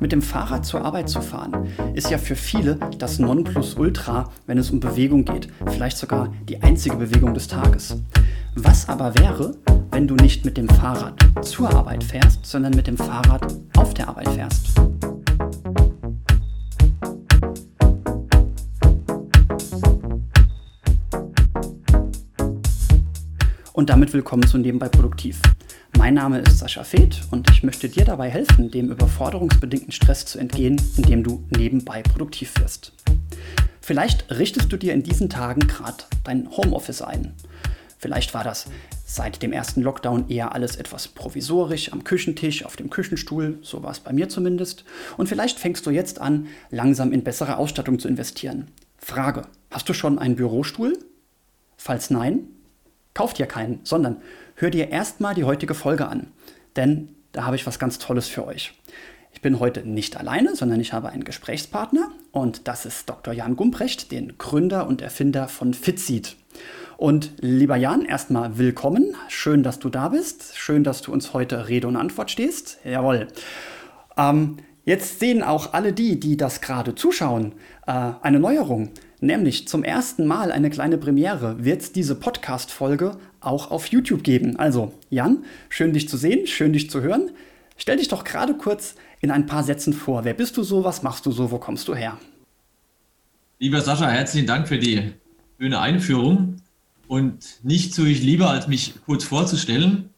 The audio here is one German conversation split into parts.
Mit dem Fahrrad zur Arbeit zu fahren, ist ja für viele das Nonplusultra, wenn es um Bewegung geht. Vielleicht sogar die einzige Bewegung des Tages. Was aber wäre, wenn du nicht mit dem Fahrrad zur Arbeit fährst, sondern mit dem Fahrrad auf der Arbeit fährst? Und damit willkommen zu Nebenbei Produktiv. Mein Name ist Sascha Feth und ich möchte dir dabei helfen, dem überforderungsbedingten Stress zu entgehen, indem du nebenbei produktiv wirst. Vielleicht richtest du dir in diesen Tagen gerade dein Homeoffice ein. Vielleicht war das seit dem ersten Lockdown eher alles etwas provisorisch am Küchentisch, auf dem Küchenstuhl, so war es bei mir zumindest. Und vielleicht fängst du jetzt an, langsam in bessere Ausstattung zu investieren. Frage, hast du schon einen Bürostuhl? Falls nein, kauf dir keinen, sondern hör dir erstmal die heutige Folge an, denn da habe ich was ganz Tolles für euch. Ich bin heute nicht alleine, sondern ich habe einen Gesprächspartner und das ist Dr. Jan Gumprecht, den Gründer und Erfinder von Fitseed. Und lieber Jan, erstmal willkommen. Schön, dass du da bist. Schön, dass du uns heute Rede und Antwort stehst. Jawohl. Ähm, jetzt sehen auch alle die, die das gerade zuschauen, äh, eine Neuerung. Nämlich zum ersten Mal eine kleine Premiere wird es diese Podcast-Folge auch auf YouTube geben. Also, Jan, schön dich zu sehen, schön dich zu hören. Stell dich doch gerade kurz in ein paar Sätzen vor. Wer bist du so? Was machst du so? Wo kommst du her? Lieber Sascha, herzlichen Dank für die schöne Einführung. Und nichts tue ich lieber, als mich kurz vorzustellen.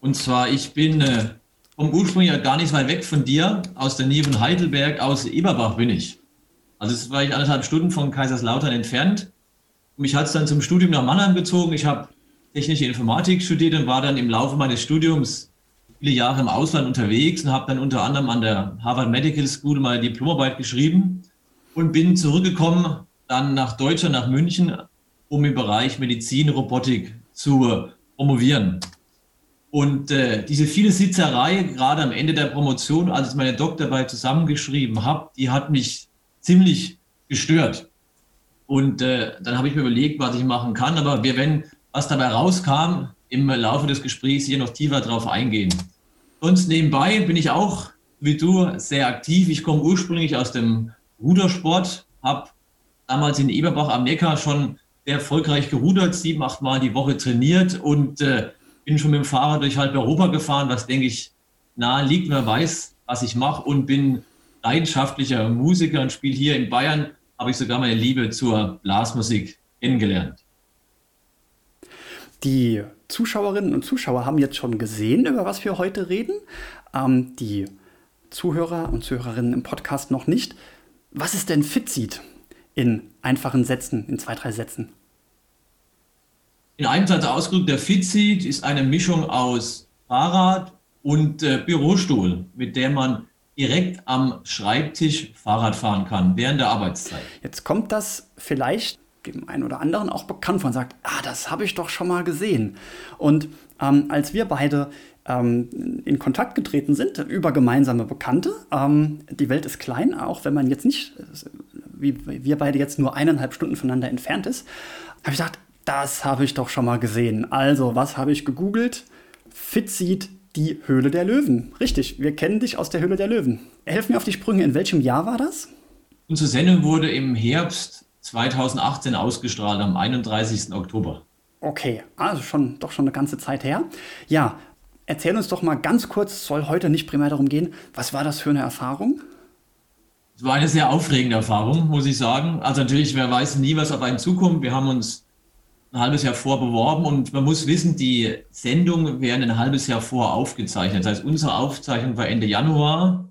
Und zwar, ich bin äh, vom Ursprung ja gar nicht weit weg von dir, aus der Nähe von Heidelberg, aus Eberbach bin ich. Also es war ich anderthalb Stunden von Kaiserslautern entfernt. Mich hat es dann zum Studium nach Mannheim gezogen. Ich habe technische Informatik studiert und war dann im Laufe meines Studiums viele Jahre im Ausland unterwegs und habe dann unter anderem an der Harvard Medical School meine Diplomarbeit geschrieben und bin zurückgekommen dann nach Deutschland, nach München, um im Bereich Medizin, Robotik zu promovieren. Und äh, diese viele Sitzerei, gerade am Ende der Promotion, als ich meine Doktorarbeit zusammengeschrieben habe, die hat mich ziemlich gestört. Und äh, dann habe ich mir überlegt, was ich machen kann. Aber wir werden, was dabei rauskam, im Laufe des Gesprächs hier noch tiefer drauf eingehen. Sonst nebenbei bin ich auch, wie du, sehr aktiv. Ich komme ursprünglich aus dem Rudersport, habe damals in Eberbach am Neckar schon sehr erfolgreich gerudert, sieben, acht Mal die Woche trainiert und äh, bin schon mit dem Fahrrad durch halb Europa gefahren, was denke ich nahe liegt, wer weiß, was ich mache und bin leidenschaftlicher Musiker und spiele hier in Bayern, habe ich sogar meine Liebe zur Blasmusik kennengelernt. Die Zuschauerinnen und Zuschauer haben jetzt schon gesehen, über was wir heute reden. Ähm, die Zuhörer und Zuhörerinnen im Podcast noch nicht. Was ist denn Fitseed in einfachen Sätzen, in zwei, drei Sätzen? In einem Satz ausgedrückt, der Fitseed ist eine Mischung aus Fahrrad und äh, Bürostuhl, mit der man direkt am Schreibtisch Fahrrad fahren kann während der Arbeitszeit. Jetzt kommt das vielleicht dem einen oder anderen auch bekannt von, sagt, ah, das habe ich doch schon mal gesehen. Und ähm, als wir beide ähm, in Kontakt getreten sind über gemeinsame Bekannte, ähm, die Welt ist klein, auch wenn man jetzt nicht, wie wir beide jetzt nur eineinhalb Stunden voneinander entfernt ist, habe ich gedacht, das habe ich doch schon mal gesehen. Also, was habe ich gegoogelt? Fitseed die Höhle der Löwen. Richtig, wir kennen dich aus der Höhle der Löwen. Helf mir auf die Sprünge, in welchem Jahr war das? Unsere Sendung wurde im Herbst 2018 ausgestrahlt, am 31. Oktober. Okay, also schon doch schon eine ganze Zeit her. Ja, erzähl uns doch mal ganz kurz, soll heute nicht primär darum gehen, was war das für eine Erfahrung? Es war eine sehr aufregende Erfahrung, muss ich sagen. Also natürlich, wer weiß nie, was auf einen zukommt. Wir haben uns ein halbes Jahr vor beworben und man muss wissen, die Sendungen werden ein halbes Jahr vor aufgezeichnet. Das heißt, unsere Aufzeichnung war Ende Januar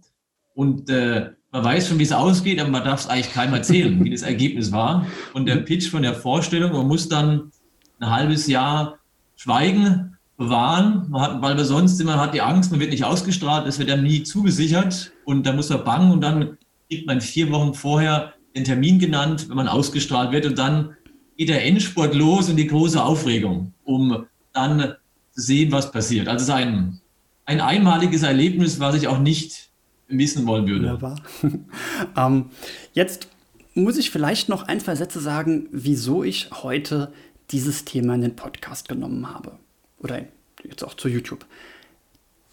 und äh, man weiß schon, wie es ausgeht, aber man darf es eigentlich keinem erzählen, wie das Ergebnis war. Und der Pitch von der Vorstellung, man muss dann ein halbes Jahr schweigen, bewahren, hat, weil man sonst immer hat die Angst, man wird nicht ausgestrahlt, es wird dann nie zugesichert und da muss man bangen und dann kriegt man vier Wochen vorher den Termin genannt, wenn man ausgestrahlt wird und dann geht der Endspurt los und die große Aufregung, um dann zu sehen, was passiert. Also es ist ein, ein einmaliges Erlebnis, was ich auch nicht missen wollen würde. Wunderbar. ähm, jetzt muss ich vielleicht noch ein, zwei Sätze sagen, wieso ich heute dieses Thema in den Podcast genommen habe. Oder jetzt auch zu YouTube.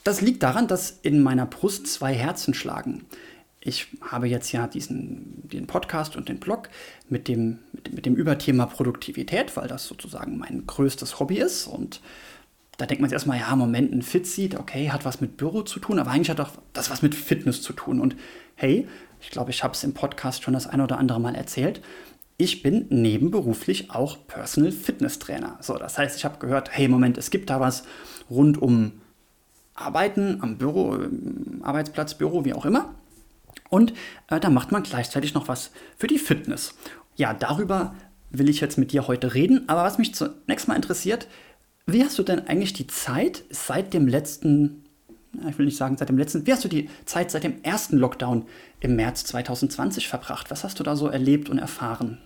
Das liegt daran, dass in meiner Brust zwei Herzen schlagen. Ich habe jetzt ja diesen den Podcast und den Blog mit dem, mit, mit dem Überthema Produktivität, weil das sozusagen mein größtes Hobby ist. Und da denkt man sich erstmal, ja, Moment, ein Fitseat, okay, hat was mit Büro zu tun, aber eigentlich hat auch das was mit Fitness zu tun. Und hey, ich glaube, ich habe es im Podcast schon das ein oder andere Mal erzählt. Ich bin nebenberuflich auch Personal Fitness Trainer. So, das heißt, ich habe gehört, hey, Moment, es gibt da was rund um Arbeiten am Büro, Arbeitsplatz, Büro, wie auch immer. Und äh, da macht man gleichzeitig noch was für die Fitness. Ja, darüber will ich jetzt mit dir heute reden. Aber was mich zunächst mal interessiert, wie hast du denn eigentlich die Zeit seit dem letzten, ich will nicht sagen seit dem letzten, wie hast du die Zeit seit dem ersten Lockdown im März 2020 verbracht? Was hast du da so erlebt und erfahren?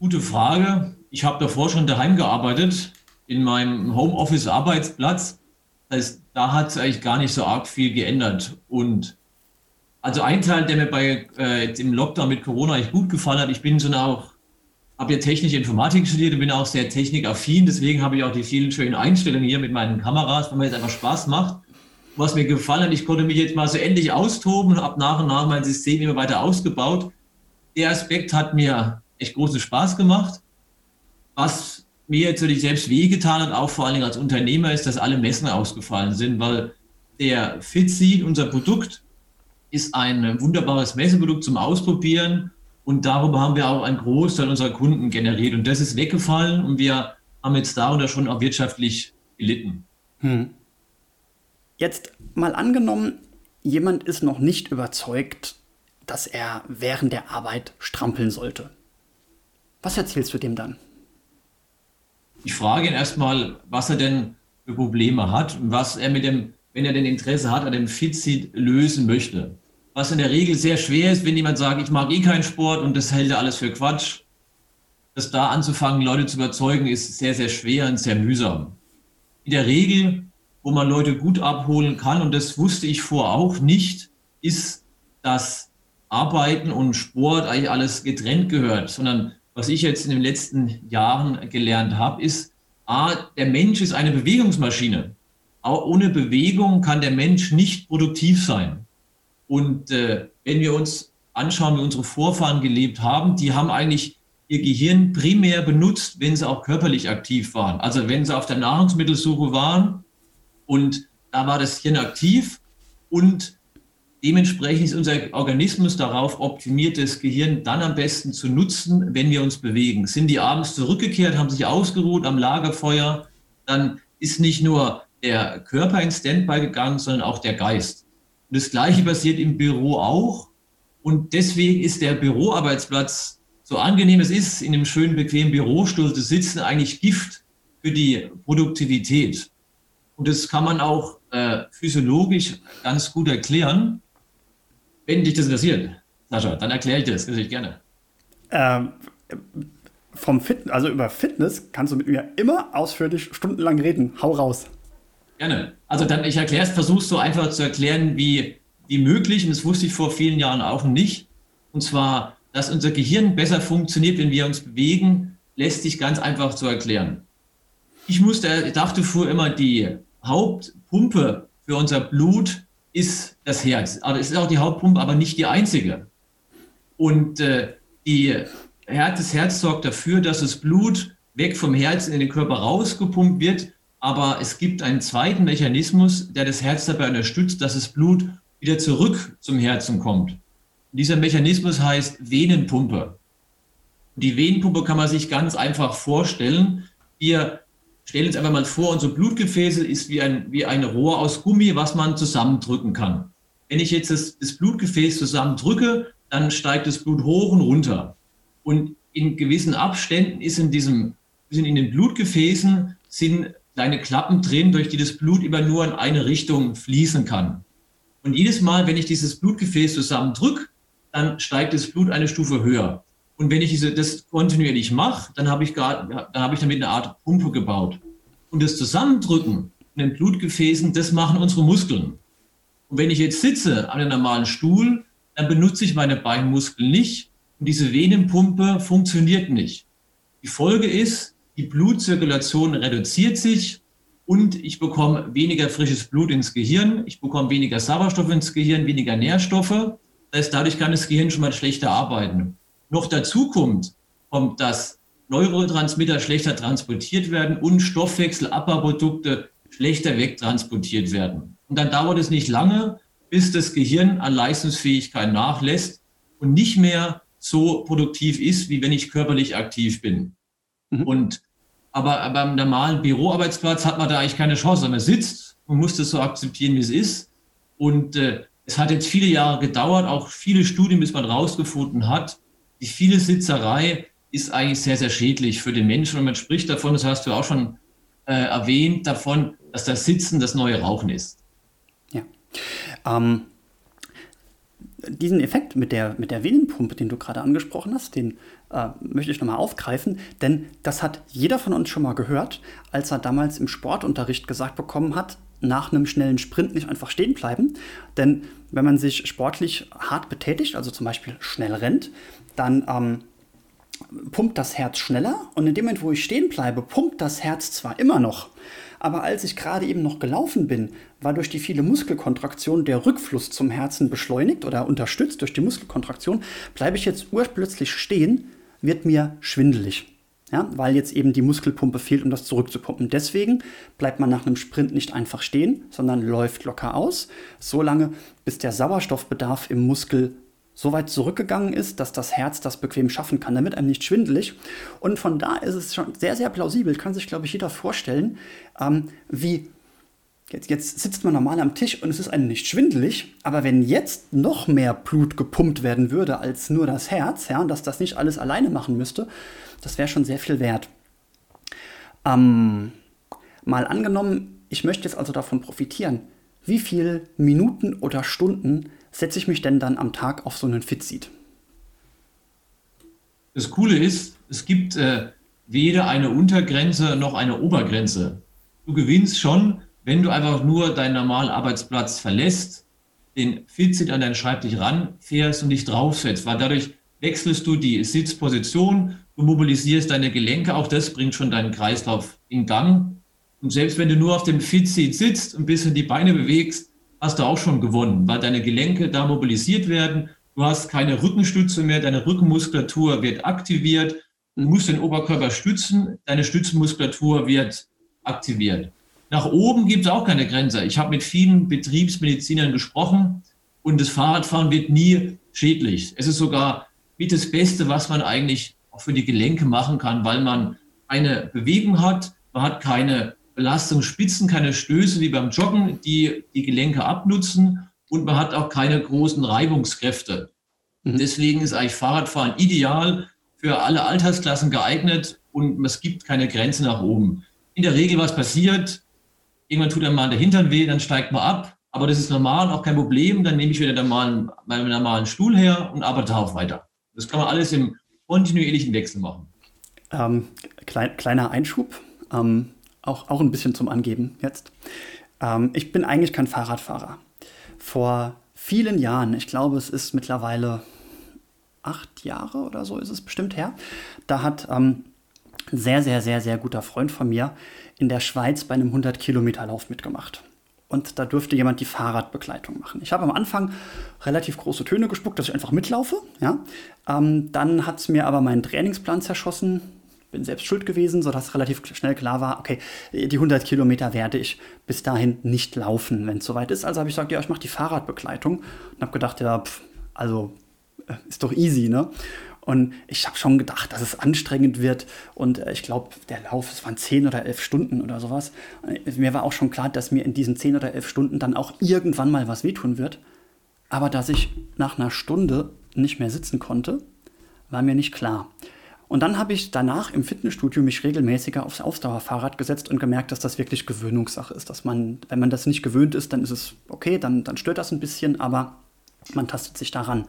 Gute Frage. Ich habe davor schon daheim gearbeitet, in meinem Homeoffice-Arbeitsplatz. Das heißt, da hat es eigentlich gar nicht so arg viel geändert. Und also ein Teil, der mir bei äh, im Lockdown mit Corona echt gut gefallen hat, ich bin so auch, habe ja technische Informatik studiert und bin auch sehr technikaffin, deswegen habe ich auch die vielen schönen Einstellungen hier mit meinen Kameras, weil mir jetzt einfach Spaß macht. Was mir gefallen hat, ich konnte mich jetzt mal so endlich austoben und habe nach und nach mein System immer weiter ausgebaut. Der Aspekt hat mir echt großen Spaß gemacht. Was mir jetzt natürlich selbst wehgetan hat, auch vor allen Dingen als Unternehmer, ist, dass alle Messen ausgefallen sind, weil der Fitseed, unser Produkt, ist ein wunderbares Messeprodukt zum Ausprobieren und darüber haben wir auch einen Großteil unserer Kunden generiert und das ist weggefallen und wir haben jetzt darunter schon auch wirtschaftlich gelitten. Hm. Jetzt mal angenommen, jemand ist noch nicht überzeugt, dass er während der Arbeit strampeln sollte. Was erzählst du dem dann? Ich frage ihn erstmal, was er denn für Probleme hat und was er mit dem, wenn er denn Interesse hat, an dem Fitseed lösen möchte was in der Regel sehr schwer ist, wenn jemand sagt, ich mag eh keinen Sport und das hält er alles für Quatsch. Das da anzufangen, Leute zu überzeugen, ist sehr, sehr schwer und sehr mühsam. In der Regel, wo man Leute gut abholen kann, und das wusste ich vor auch nicht, ist, dass Arbeiten und Sport eigentlich alles getrennt gehört, sondern was ich jetzt in den letzten Jahren gelernt habe, ist, A, der Mensch ist eine Bewegungsmaschine. Auch ohne Bewegung kann der Mensch nicht produktiv sein. Und äh, wenn wir uns anschauen, wie unsere Vorfahren gelebt haben, die haben eigentlich ihr Gehirn primär benutzt, wenn sie auch körperlich aktiv waren. Also wenn sie auf der Nahrungsmittelsuche waren und da war das Hirn aktiv und dementsprechend ist unser Organismus darauf optimiert, das Gehirn dann am besten zu nutzen, wenn wir uns bewegen. Sind die abends zurückgekehrt, haben sich ausgeruht am Lagerfeuer, dann ist nicht nur der Körper in Standby gegangen, sondern auch der Geist. Und das Gleiche passiert im Büro auch. Und deswegen ist der Büroarbeitsplatz, so angenehm es ist, in einem schönen, bequemen Bürostuhl zu sitzen, eigentlich Gift für die Produktivität. Und das kann man auch äh, physiologisch ganz gut erklären. Wenn dich das interessiert, Sascha, dann erkläre ich das natürlich gerne. Ähm, vom Fit also über Fitness kannst du mit mir immer ausführlich stundenlang reden. Hau raus. Gerne. Also dann, ich erkläre es, versuche es so einfach zu erklären, wie, wie möglich, und das wusste ich vor vielen Jahren auch nicht. Und zwar, dass unser Gehirn besser funktioniert, wenn wir uns bewegen, lässt sich ganz einfach zu erklären. Ich musste, ich dachte früher immer, die Hauptpumpe für unser Blut ist das Herz. Aber es ist auch die Hauptpumpe, aber nicht die einzige. Und äh, die, das Herz sorgt dafür, dass das Blut weg vom Herzen in den Körper rausgepumpt wird aber es gibt einen zweiten Mechanismus, der das Herz dabei unterstützt, dass das Blut wieder zurück zum Herzen kommt. Und dieser Mechanismus heißt Venenpumpe. Die Venenpumpe kann man sich ganz einfach vorstellen. Wir stellen uns einfach mal vor, unser Blutgefäße ist wie ein, wie ein Rohr aus Gummi, was man zusammendrücken kann. Wenn ich jetzt das, das Blutgefäß zusammendrücke, dann steigt das Blut hoch und runter. Und in gewissen Abständen ist in diesem, sind in den Blutgefäßen sind kleine Klappen drin, durch die das Blut immer nur in eine Richtung fließen kann. Und jedes Mal, wenn ich dieses Blutgefäß zusammendrücke, dann steigt das Blut eine Stufe höher. Und wenn ich diese, das kontinuierlich mache, dann habe ich, habe ich damit eine Art Pumpe gebaut. Und das Zusammendrücken in den Blutgefäßen, das machen unsere Muskeln. Und wenn ich jetzt sitze an einem normalen Stuhl, dann benutze ich meine Beinmuskeln nicht und diese Venenpumpe funktioniert nicht. Die Folge ist, die Blutzirkulation reduziert sich und ich bekomme weniger frisches Blut ins Gehirn, ich bekomme weniger Sauerstoff ins Gehirn, weniger Nährstoffe. Das heißt, dadurch kann das Gehirn schon mal schlechter arbeiten. Noch dazu kommt, kommt, dass Neurotransmitter schlechter transportiert werden und Stoffwechselabbau-Produkte schlechter wegtransportiert werden. Und dann dauert es nicht lange, bis das Gehirn an Leistungsfähigkeit nachlässt und nicht mehr so produktiv ist, wie wenn ich körperlich aktiv bin. Mhm. Und aber beim normalen Büroarbeitsplatz hat man da eigentlich keine Chance. Man sitzt und muss das so akzeptieren, wie es ist. Und äh, es hat jetzt viele Jahre gedauert, auch viele Studien, bis man rausgefunden hat, die viele Sitzerei ist eigentlich sehr, sehr schädlich für den Menschen. Und man spricht davon, das hast du auch schon äh, erwähnt, davon, dass das Sitzen das neue Rauchen ist. Ja. Ähm, diesen Effekt mit der, mit der Venenpumpe, den du gerade angesprochen hast, den äh, möchte ich nochmal aufgreifen, denn das hat jeder von uns schon mal gehört, als er damals im Sportunterricht gesagt bekommen hat, nach einem schnellen Sprint nicht einfach stehen bleiben. Denn wenn man sich sportlich hart betätigt, also zum Beispiel schnell rennt, dann ähm, pumpt das Herz schneller und in dem Moment, wo ich stehen bleibe, pumpt das Herz zwar immer noch, aber als ich gerade eben noch gelaufen bin, war durch die viele Muskelkontraktion der Rückfluss zum Herzen beschleunigt oder unterstützt durch die Muskelkontraktion. Bleibe ich jetzt urplötzlich stehen, wird mir schwindelig. Ja, weil jetzt eben die Muskelpumpe fehlt, um das zurückzupumpen. Deswegen bleibt man nach einem Sprint nicht einfach stehen, sondern läuft locker aus, so lange, bis der Sauerstoffbedarf im Muskel so weit zurückgegangen ist, dass das Herz das bequem schaffen kann, damit einem nicht schwindelig. Und von da ist es schon sehr, sehr plausibel, kann sich, glaube ich, jeder vorstellen, ähm, wie jetzt, jetzt sitzt man normal am Tisch und es ist einem nicht schwindelig, aber wenn jetzt noch mehr Blut gepumpt werden würde als nur das Herz, ja, dass das nicht alles alleine machen müsste, das wäre schon sehr viel wert. Ähm, mal angenommen, ich möchte jetzt also davon profitieren, wie viele Minuten oder Stunden setze ich mich denn dann am Tag auf so einen Fitseat? Das Coole ist, es gibt äh, weder eine Untergrenze noch eine Obergrenze. Du gewinnst schon, wenn du einfach nur deinen normalen Arbeitsplatz verlässt, den Fitseat an deinen Schreibtisch ranfährst und dich draufsetzt, weil dadurch wechselst du die Sitzposition, du mobilisierst deine Gelenke, auch das bringt schon deinen Kreislauf in Gang. Und selbst wenn du nur auf dem Fitseat sitzt und ein bisschen die Beine bewegst, hast du auch schon gewonnen, weil deine Gelenke da mobilisiert werden. Du hast keine Rückenstütze mehr, deine Rückenmuskulatur wird aktiviert. Du musst den Oberkörper stützen, deine Stützenmuskulatur wird aktiviert. Nach oben gibt es auch keine Grenze. Ich habe mit vielen Betriebsmedizinern gesprochen und das Fahrradfahren wird nie schädlich. Es ist sogar mit das Beste, was man eigentlich auch für die Gelenke machen kann, weil man eine Bewegung hat, man hat keine Belastungsspitzen, keine Stöße wie beim Joggen, die die Gelenke abnutzen und man hat auch keine großen Reibungskräfte. Mhm. Deswegen ist eigentlich Fahrradfahren ideal für alle Altersklassen geeignet und es gibt keine Grenze nach oben. In der Regel, was passiert, irgendwann tut einem mal der Hintern weh, dann steigt man ab, aber das ist normal, auch kein Problem, dann nehme ich wieder normalen, meinen normalen Stuhl her und arbeite auch weiter. Das kann man alles im kontinuierlichen Wechsel machen. Ähm, klein, kleiner Einschub. Ähm, auch, auch ein bisschen zum Angeben jetzt. Ähm, ich bin eigentlich kein Fahrradfahrer. Vor vielen Jahren, ich glaube, es ist mittlerweile acht Jahre oder so ist es bestimmt her, da hat ähm, ein sehr, sehr, sehr, sehr guter Freund von mir in der Schweiz bei einem 100-Kilometer-Lauf mitgemacht. Und da durfte jemand die Fahrradbegleitung machen. Ich habe am Anfang relativ große Töne gespuckt, dass ich einfach mitlaufe. Ja? Ähm, dann hat es mir aber meinen Trainingsplan zerschossen bin selbst schuld gewesen, sodass relativ schnell klar war, okay, die 100 Kilometer werde ich bis dahin nicht laufen, wenn es soweit ist. Also habe ich gesagt, ja, ich mache die Fahrradbegleitung und habe gedacht, ja, pff, also äh, ist doch easy, ne? Und ich habe schon gedacht, dass es anstrengend wird. Und äh, ich glaube, der Lauf, es waren 10 oder 11 Stunden oder sowas. Mir war auch schon klar, dass mir in diesen 10 oder 11 Stunden dann auch irgendwann mal was wehtun wird. Aber dass ich nach einer Stunde nicht mehr sitzen konnte, war mir nicht klar. Und dann habe ich danach im Fitnessstudio mich regelmäßiger aufs Ausdauerfahrrad gesetzt und gemerkt, dass das wirklich Gewöhnungssache ist. Dass man, wenn man das nicht gewöhnt ist, dann ist es okay, dann, dann stört das ein bisschen, aber man tastet sich daran.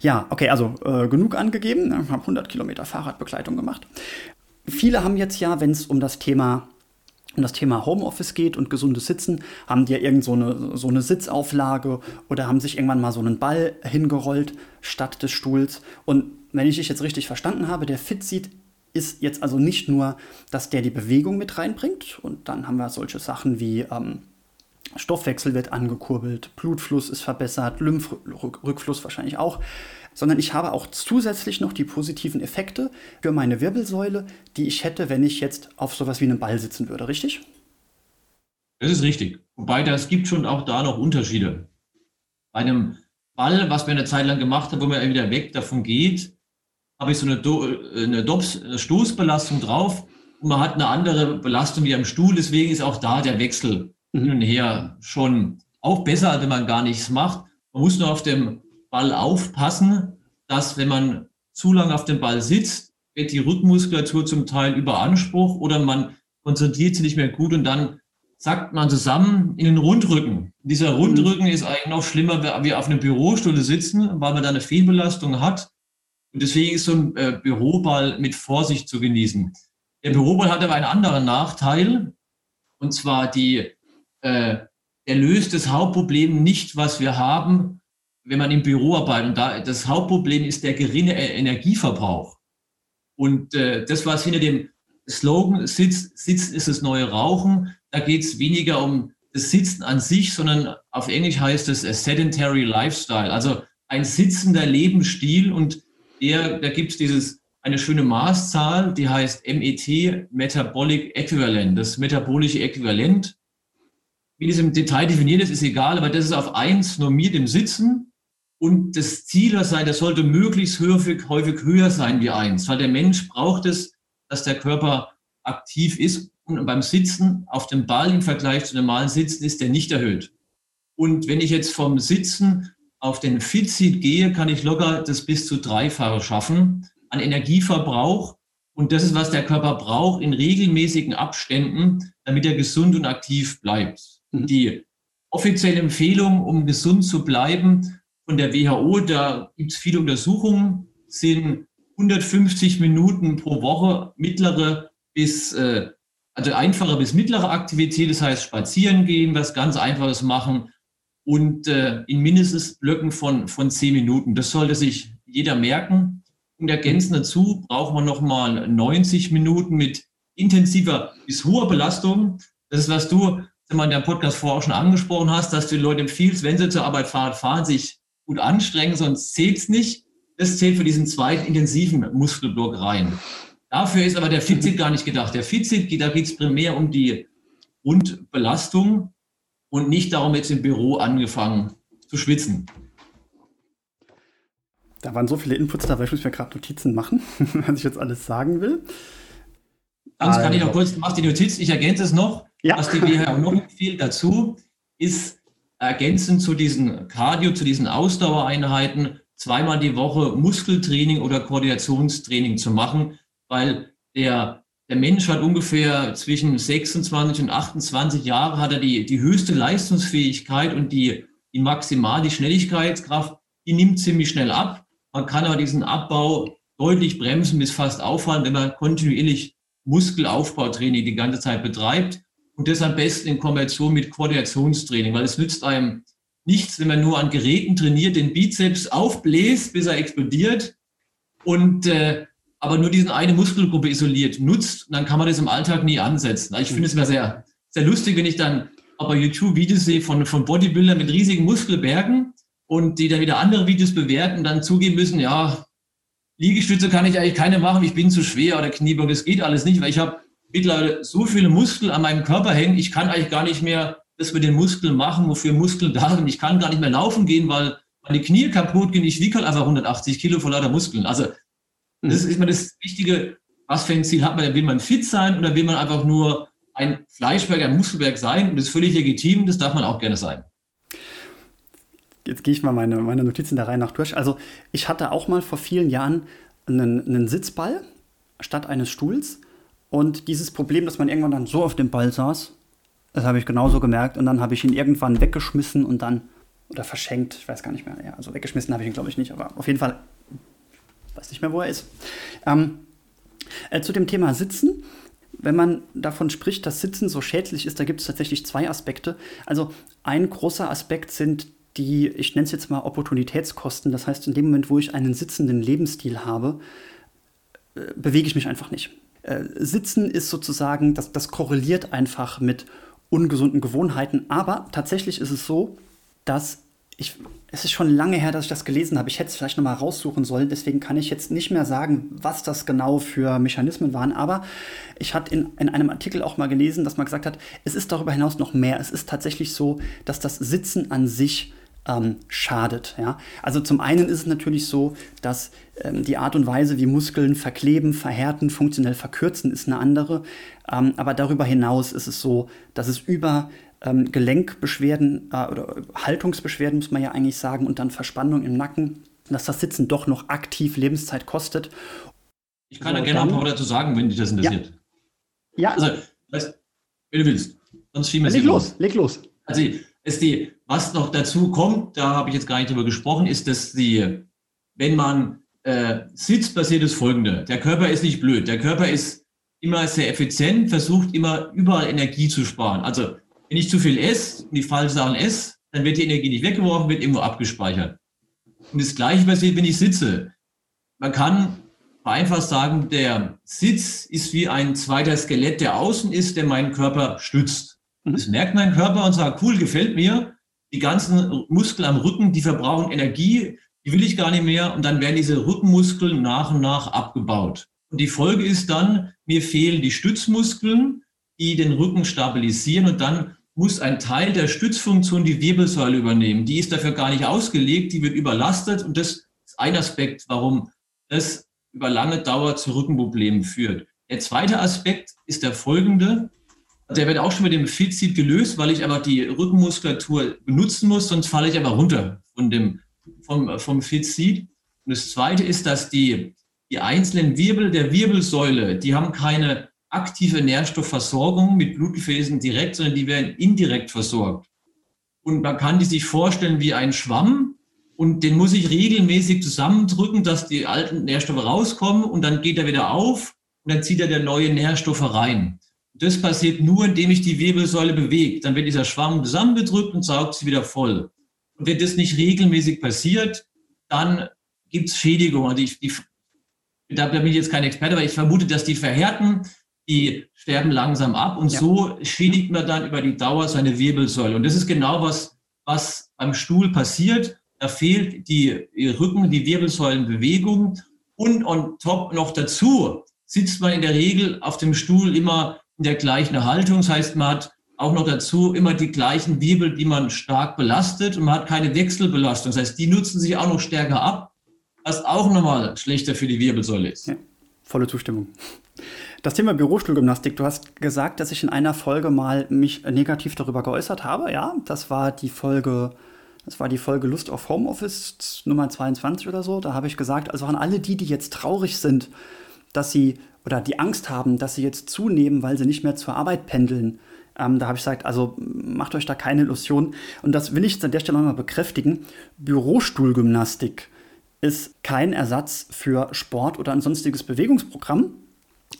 Ja, okay, also äh, genug angegeben. Ich habe 100 Kilometer Fahrradbegleitung gemacht. Viele haben jetzt ja, wenn es um das Thema um das Thema Homeoffice geht und gesundes Sitzen, haben die ja irgend so eine, so eine Sitzauflage oder haben sich irgendwann mal so einen Ball hingerollt statt des Stuhls. Und wenn ich dich jetzt richtig verstanden habe, der Fit sieht ist jetzt also nicht nur, dass der die Bewegung mit reinbringt und dann haben wir solche Sachen wie ähm, Stoffwechsel wird angekurbelt, Blutfluss ist verbessert, Lymphrückfluss wahrscheinlich auch, sondern ich habe auch zusätzlich noch die positiven Effekte für meine Wirbelsäule, die ich hätte, wenn ich jetzt auf sowas wie einem Ball sitzen würde, richtig? Das ist richtig. Wobei das gibt schon auch da noch Unterschiede. Bei einem Ball, was wir eine Zeit lang gemacht haben, wo man wieder weg davon geht, habe ich so eine, Do eine, Dops Stoßbelastung drauf und man hat eine andere Belastung wie am Stuhl. Deswegen ist auch da der Wechsel. Hin und her schon auch besser, wenn man gar nichts macht. Man muss nur auf dem Ball aufpassen, dass wenn man zu lange auf dem Ball sitzt, wird die Rückmuskulatur zum Teil überansprucht oder man konzentriert sich nicht mehr gut und dann zackt man zusammen in den Rundrücken. Dieser Rundrücken mhm. ist eigentlich noch schlimmer, wenn wir auf einer Bürostuhl sitzen, weil man da eine Fehlbelastung hat. Und deswegen ist so ein äh, Büroball mit Vorsicht zu genießen. Der Büroball hat aber einen anderen Nachteil, und zwar die, äh, er löst das Hauptproblem nicht, was wir haben, wenn man im Büro arbeitet. Und da, das Hauptproblem ist der geringe äh, Energieverbrauch. Und äh, das, was hinter dem Slogan sitzt, Sitzen ist das neue Rauchen, da geht es weniger um das Sitzen an sich, sondern auf Englisch heißt es a sedentary lifestyle, also ein sitzender Lebensstil. Und der, da gibt es dieses eine schöne Maßzahl, die heißt MET, Metabolic Equivalent, das metabolische Äquivalent. Wie das im Detail definiert ist, ist egal, aber das ist auf eins normiert im Sitzen. Und das Ziel sein, das sollte möglichst häufig, häufig höher sein wie eins, weil der Mensch braucht es, dass der Körper aktiv ist. Und beim Sitzen auf dem Ball im Vergleich zu normalen Sitzen ist der nicht erhöht. Und wenn ich jetzt vom Sitzen auf den Fitseat gehe, kann ich locker das bis zu dreifache schaffen an Energieverbrauch. Und das ist, was der Körper braucht in regelmäßigen Abständen, damit er gesund und aktiv bleibt. Mhm. die offizielle Empfehlung, um gesund zu bleiben, von der WHO, da gibt es viele Untersuchungen, sind 150 Minuten pro Woche mittlere bis, äh, also einfache bis mittlere Aktivität, das heißt spazieren gehen, was ganz Einfaches machen und äh, in mindestens Blöcken von, von 10 Minuten. Das sollte sich jeder merken. Und ergänzend dazu braucht man nochmal 90 Minuten mit intensiver bis hoher Belastung. Das ist, was du in der Podcast vorher auch schon angesprochen hast, dass du den Leuten empfiehlst, wenn sie zur Arbeit fahren, fahren sich gut anstrengen, sonst zählt es nicht. Das zählt für diesen zweiten intensiven Muskelblock rein. Dafür ist aber der Fitsit gar nicht gedacht. Der Fitsit, da geht es primär um die Grundbelastung und nicht darum, jetzt im Büro angefangen zu schwitzen. Da waren so viele Inputs dabei, ich muss mir gerade Notizen machen, was ich jetzt alles sagen will. Sonst also. kann ich noch kurz, mach die Notiz, ich ergänze es noch. Ja. Was die WHO noch empfiehlt dazu, ist ergänzend zu diesen Cardio, zu diesen Ausdauereinheiten, zweimal die Woche Muskeltraining oder Koordinationstraining zu machen, weil der, der Mensch hat ungefähr zwischen 26 und 28 Jahre hat er die, die höchste Leistungsfähigkeit und die, die maximal, die Schnelligkeitskraft, die nimmt ziemlich schnell ab. Man kann aber diesen Abbau deutlich bremsen bis fast aufhalten, wenn man kontinuierlich Muskelaufbautraining die ganze Zeit betreibt und das am besten in Kombination mit Koordinationstraining, weil es nützt einem nichts, wenn man nur an Geräten trainiert, den Bizeps aufbläst, bis er explodiert und äh, aber nur diese eine Muskelgruppe isoliert nutzt, dann kann man das im Alltag nie ansetzen. Also ich finde es immer sehr, sehr lustig, wenn ich dann bei YouTube Videos sehe von, von Bodybuildern mit riesigen Muskelbergen und die dann wieder andere Videos bewerten und dann zugeben müssen, ja, Liegestütze kann ich eigentlich keine machen, ich bin zu schwer oder Kniebeuge, das geht alles nicht, weil ich habe mittlerweile so viele Muskeln an meinem Körper hängen, ich kann eigentlich gar nicht mehr das mit den Muskeln machen, wofür Muskeln da sind. Ich kann gar nicht mehr laufen gehen, weil meine Knie kaputt gehen. Ich wiege halt einfach 180 Kilo vor lauter Muskeln. Also das ist immer das Wichtige, was für ein Ziel hat man? Will man fit sein oder will man einfach nur ein Fleischberg, ein Muskelberg sein? Und das ist völlig legitim, das darf man auch gerne sein. Jetzt gehe ich mal meine, meine Notizen der Reihe nach durch. Also ich hatte auch mal vor vielen Jahren einen, einen Sitzball statt eines Stuhls. Und dieses Problem, dass man irgendwann dann so auf dem Ball saß, das habe ich genauso gemerkt. Und dann habe ich ihn irgendwann weggeschmissen und dann, oder verschenkt, ich weiß gar nicht mehr. Ja, also weggeschmissen habe ich ihn, glaube ich, nicht. Aber auf jeden Fall, weiß nicht mehr, wo er ist. Ähm, äh, zu dem Thema Sitzen. Wenn man davon spricht, dass Sitzen so schädlich ist, da gibt es tatsächlich zwei Aspekte. Also ein großer Aspekt sind die, ich nenne es jetzt mal Opportunitätskosten. Das heißt, in dem Moment, wo ich einen sitzenden Lebensstil habe, äh, bewege ich mich einfach nicht. Äh, Sitzen ist sozusagen, das, das korreliert einfach mit ungesunden Gewohnheiten. Aber tatsächlich ist es so, dass ich, es ist schon lange her, dass ich das gelesen habe. Ich hätte es vielleicht nochmal raussuchen sollen. Deswegen kann ich jetzt nicht mehr sagen, was das genau für Mechanismen waren. Aber ich hatte in, in einem Artikel auch mal gelesen, dass man gesagt hat, es ist darüber hinaus noch mehr. Es ist tatsächlich so, dass das Sitzen an sich ähm, schadet. Ja? Also zum einen ist es natürlich so, dass ähm, die Art und Weise, wie Muskeln verkleben, verhärten, funktionell verkürzen, ist eine andere. Ähm, aber darüber hinaus ist es so, dass es über ähm, Gelenkbeschwerden äh, oder Haltungsbeschwerden, muss man ja eigentlich sagen, und dann Verspannung im Nacken, dass das Sitzen doch noch aktiv Lebenszeit kostet. Ich kann so, da gerne dann, noch ein paar dazu sagen, wenn dich das interessiert. Ja. ja. Also, weißt, wenn du willst. Sonst schieben wir Leg los, leg los. Also, ist die, was noch dazu kommt, da habe ich jetzt gar nicht drüber gesprochen, ist, dass die, wenn man äh, sitzt, passiert das Folgende. Der Körper ist nicht blöd. Der Körper ist immer sehr effizient, versucht immer überall Energie zu sparen. Also wenn ich zu viel esse und die falschen Sachen esse, dann wird die Energie nicht weggeworfen, wird irgendwo abgespeichert. Und das Gleiche passiert, wenn ich sitze. Man kann einfach sagen, der Sitz ist wie ein zweiter Skelett, der außen ist, der meinen Körper stützt. Das merkt mein Körper und sagt, cool, gefällt mir. Die ganzen Muskeln am Rücken, die verbrauchen Energie, die will ich gar nicht mehr. Und dann werden diese Rückenmuskeln nach und nach abgebaut. Und die Folge ist dann, mir fehlen die Stützmuskeln, die den Rücken stabilisieren und dann muss ein Teil der Stützfunktion die Wirbelsäule übernehmen. Die ist dafür gar nicht ausgelegt, die wird überlastet und das ist ein Aspekt, warum das über lange Dauer zu Rückenproblemen führt. Der zweite Aspekt ist der folgende. Der wird auch schon mit dem Fitseat gelöst, weil ich aber die Rückenmuskulatur benutzen muss, sonst falle ich aber runter von dem, vom, vom Fitseat. Und das zweite ist, dass die, die einzelnen Wirbel der Wirbelsäule, die haben keine aktive Nährstoffversorgung mit Blutgefäßen direkt, sondern die werden indirekt versorgt. Und man kann die sich vorstellen wie ein Schwamm und den muss ich regelmäßig zusammendrücken, dass die alten Nährstoffe rauskommen und dann geht er wieder auf und dann zieht er der neue Nährstoffe rein. Das passiert nur, indem ich die Wirbelsäule bewege. Dann wird dieser Schwamm zusammengedrückt und saugt sie wieder voll. Und wenn das nicht regelmäßig passiert, dann gibt es Schädigungen. Die, die, da bin ich jetzt kein Experte, aber ich vermute, dass die verhärten, die sterben langsam ab und ja. so schädigt man dann über die Dauer seine Wirbelsäule. Und das ist genau was, was beim Stuhl passiert. Da fehlt die Rücken, die Wirbelsäulenbewegung und on top noch dazu sitzt man in der Regel auf dem Stuhl immer in der gleichen Haltung. Das heißt, man hat auch noch dazu immer die gleichen Wirbel, die man stark belastet und man hat keine Wechselbelastung. Das heißt, die nutzen sich auch noch stärker ab, was auch nochmal schlechter für die Wirbelsäule ist. Ja, volle Zustimmung. Das Thema Bürostuhlgymnastik, du hast gesagt, dass ich in einer Folge mal mich negativ darüber geäußert habe. Ja, das war die Folge, das war die Folge Lust auf Homeoffice Nummer 22 oder so. Da habe ich gesagt, also an alle die, die jetzt traurig sind, dass sie oder die Angst haben, dass sie jetzt zunehmen, weil sie nicht mehr zur Arbeit pendeln. Ähm, da habe ich gesagt, also macht euch da keine Illusion. Und das will ich jetzt an der Stelle nochmal bekräftigen. Bürostuhlgymnastik ist kein Ersatz für Sport oder ein sonstiges Bewegungsprogramm.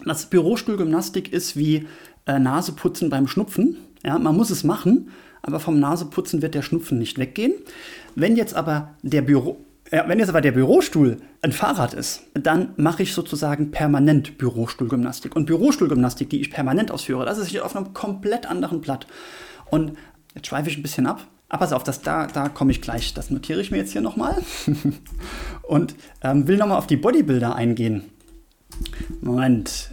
Das Bürostuhlgymnastik ist wie äh, Naseputzen beim Schnupfen. Ja, man muss es machen, aber vom Naseputzen wird der Schnupfen nicht weggehen. Wenn jetzt aber der Büro, äh, wenn jetzt aber der Bürostuhl ein Fahrrad ist, dann mache ich sozusagen permanent Bürostuhlgymnastik. Und Bürostuhlgymnastik, die ich permanent ausführe, das ist auf einem komplett anderen Blatt. Und jetzt schweife ich ein bisschen ab. Aber pass auf, das, da, da komme ich gleich. Das notiere ich mir jetzt hier nochmal. Und ähm, will nochmal auf die Bodybuilder eingehen. Moment.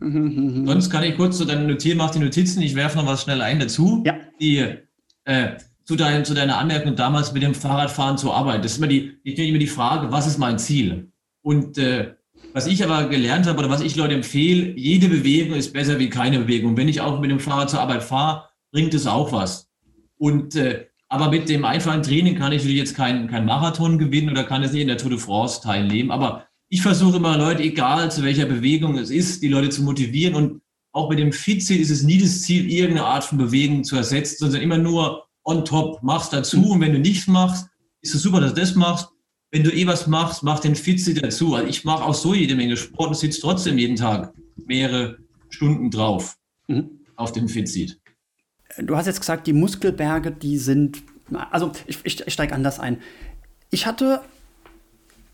Sonst kann ich kurz zu deinen Notieren, mach die Notizen, ich werfe noch was schnell ein dazu. Ja. Die, äh, zu, dein, zu deiner Anmerkung damals mit dem Fahrradfahren zur Arbeit. Das ist immer die, ich immer die Frage, was ist mein Ziel? Und äh, was ich aber gelernt habe oder was ich Leute empfehle, jede Bewegung ist besser wie keine Bewegung. Wenn ich auch mit dem Fahrrad zur Arbeit fahre, bringt es auch was. Und äh, aber mit dem einfachen Training kann ich natürlich jetzt keinen kein Marathon gewinnen oder kann jetzt nicht in der Tour de France teilnehmen. Aber ich versuche immer Leute, egal zu welcher Bewegung es ist, die Leute zu motivieren. Und auch mit dem Fit-Ziel ist es nie das Ziel, irgendeine Art von Bewegung zu ersetzen, sondern immer nur on top, mach's dazu. Und wenn du nichts machst, ist es super, dass du das machst. Wenn du eh was machst, mach den Fit-Ziel dazu. Also ich mache auch so jede Menge Sport und sitze trotzdem jeden Tag mehrere Stunden drauf mhm. auf dem Fit-Seat. Du hast jetzt gesagt, die Muskelberge, die sind, also ich, ich, ich steige anders ein. Ich hatte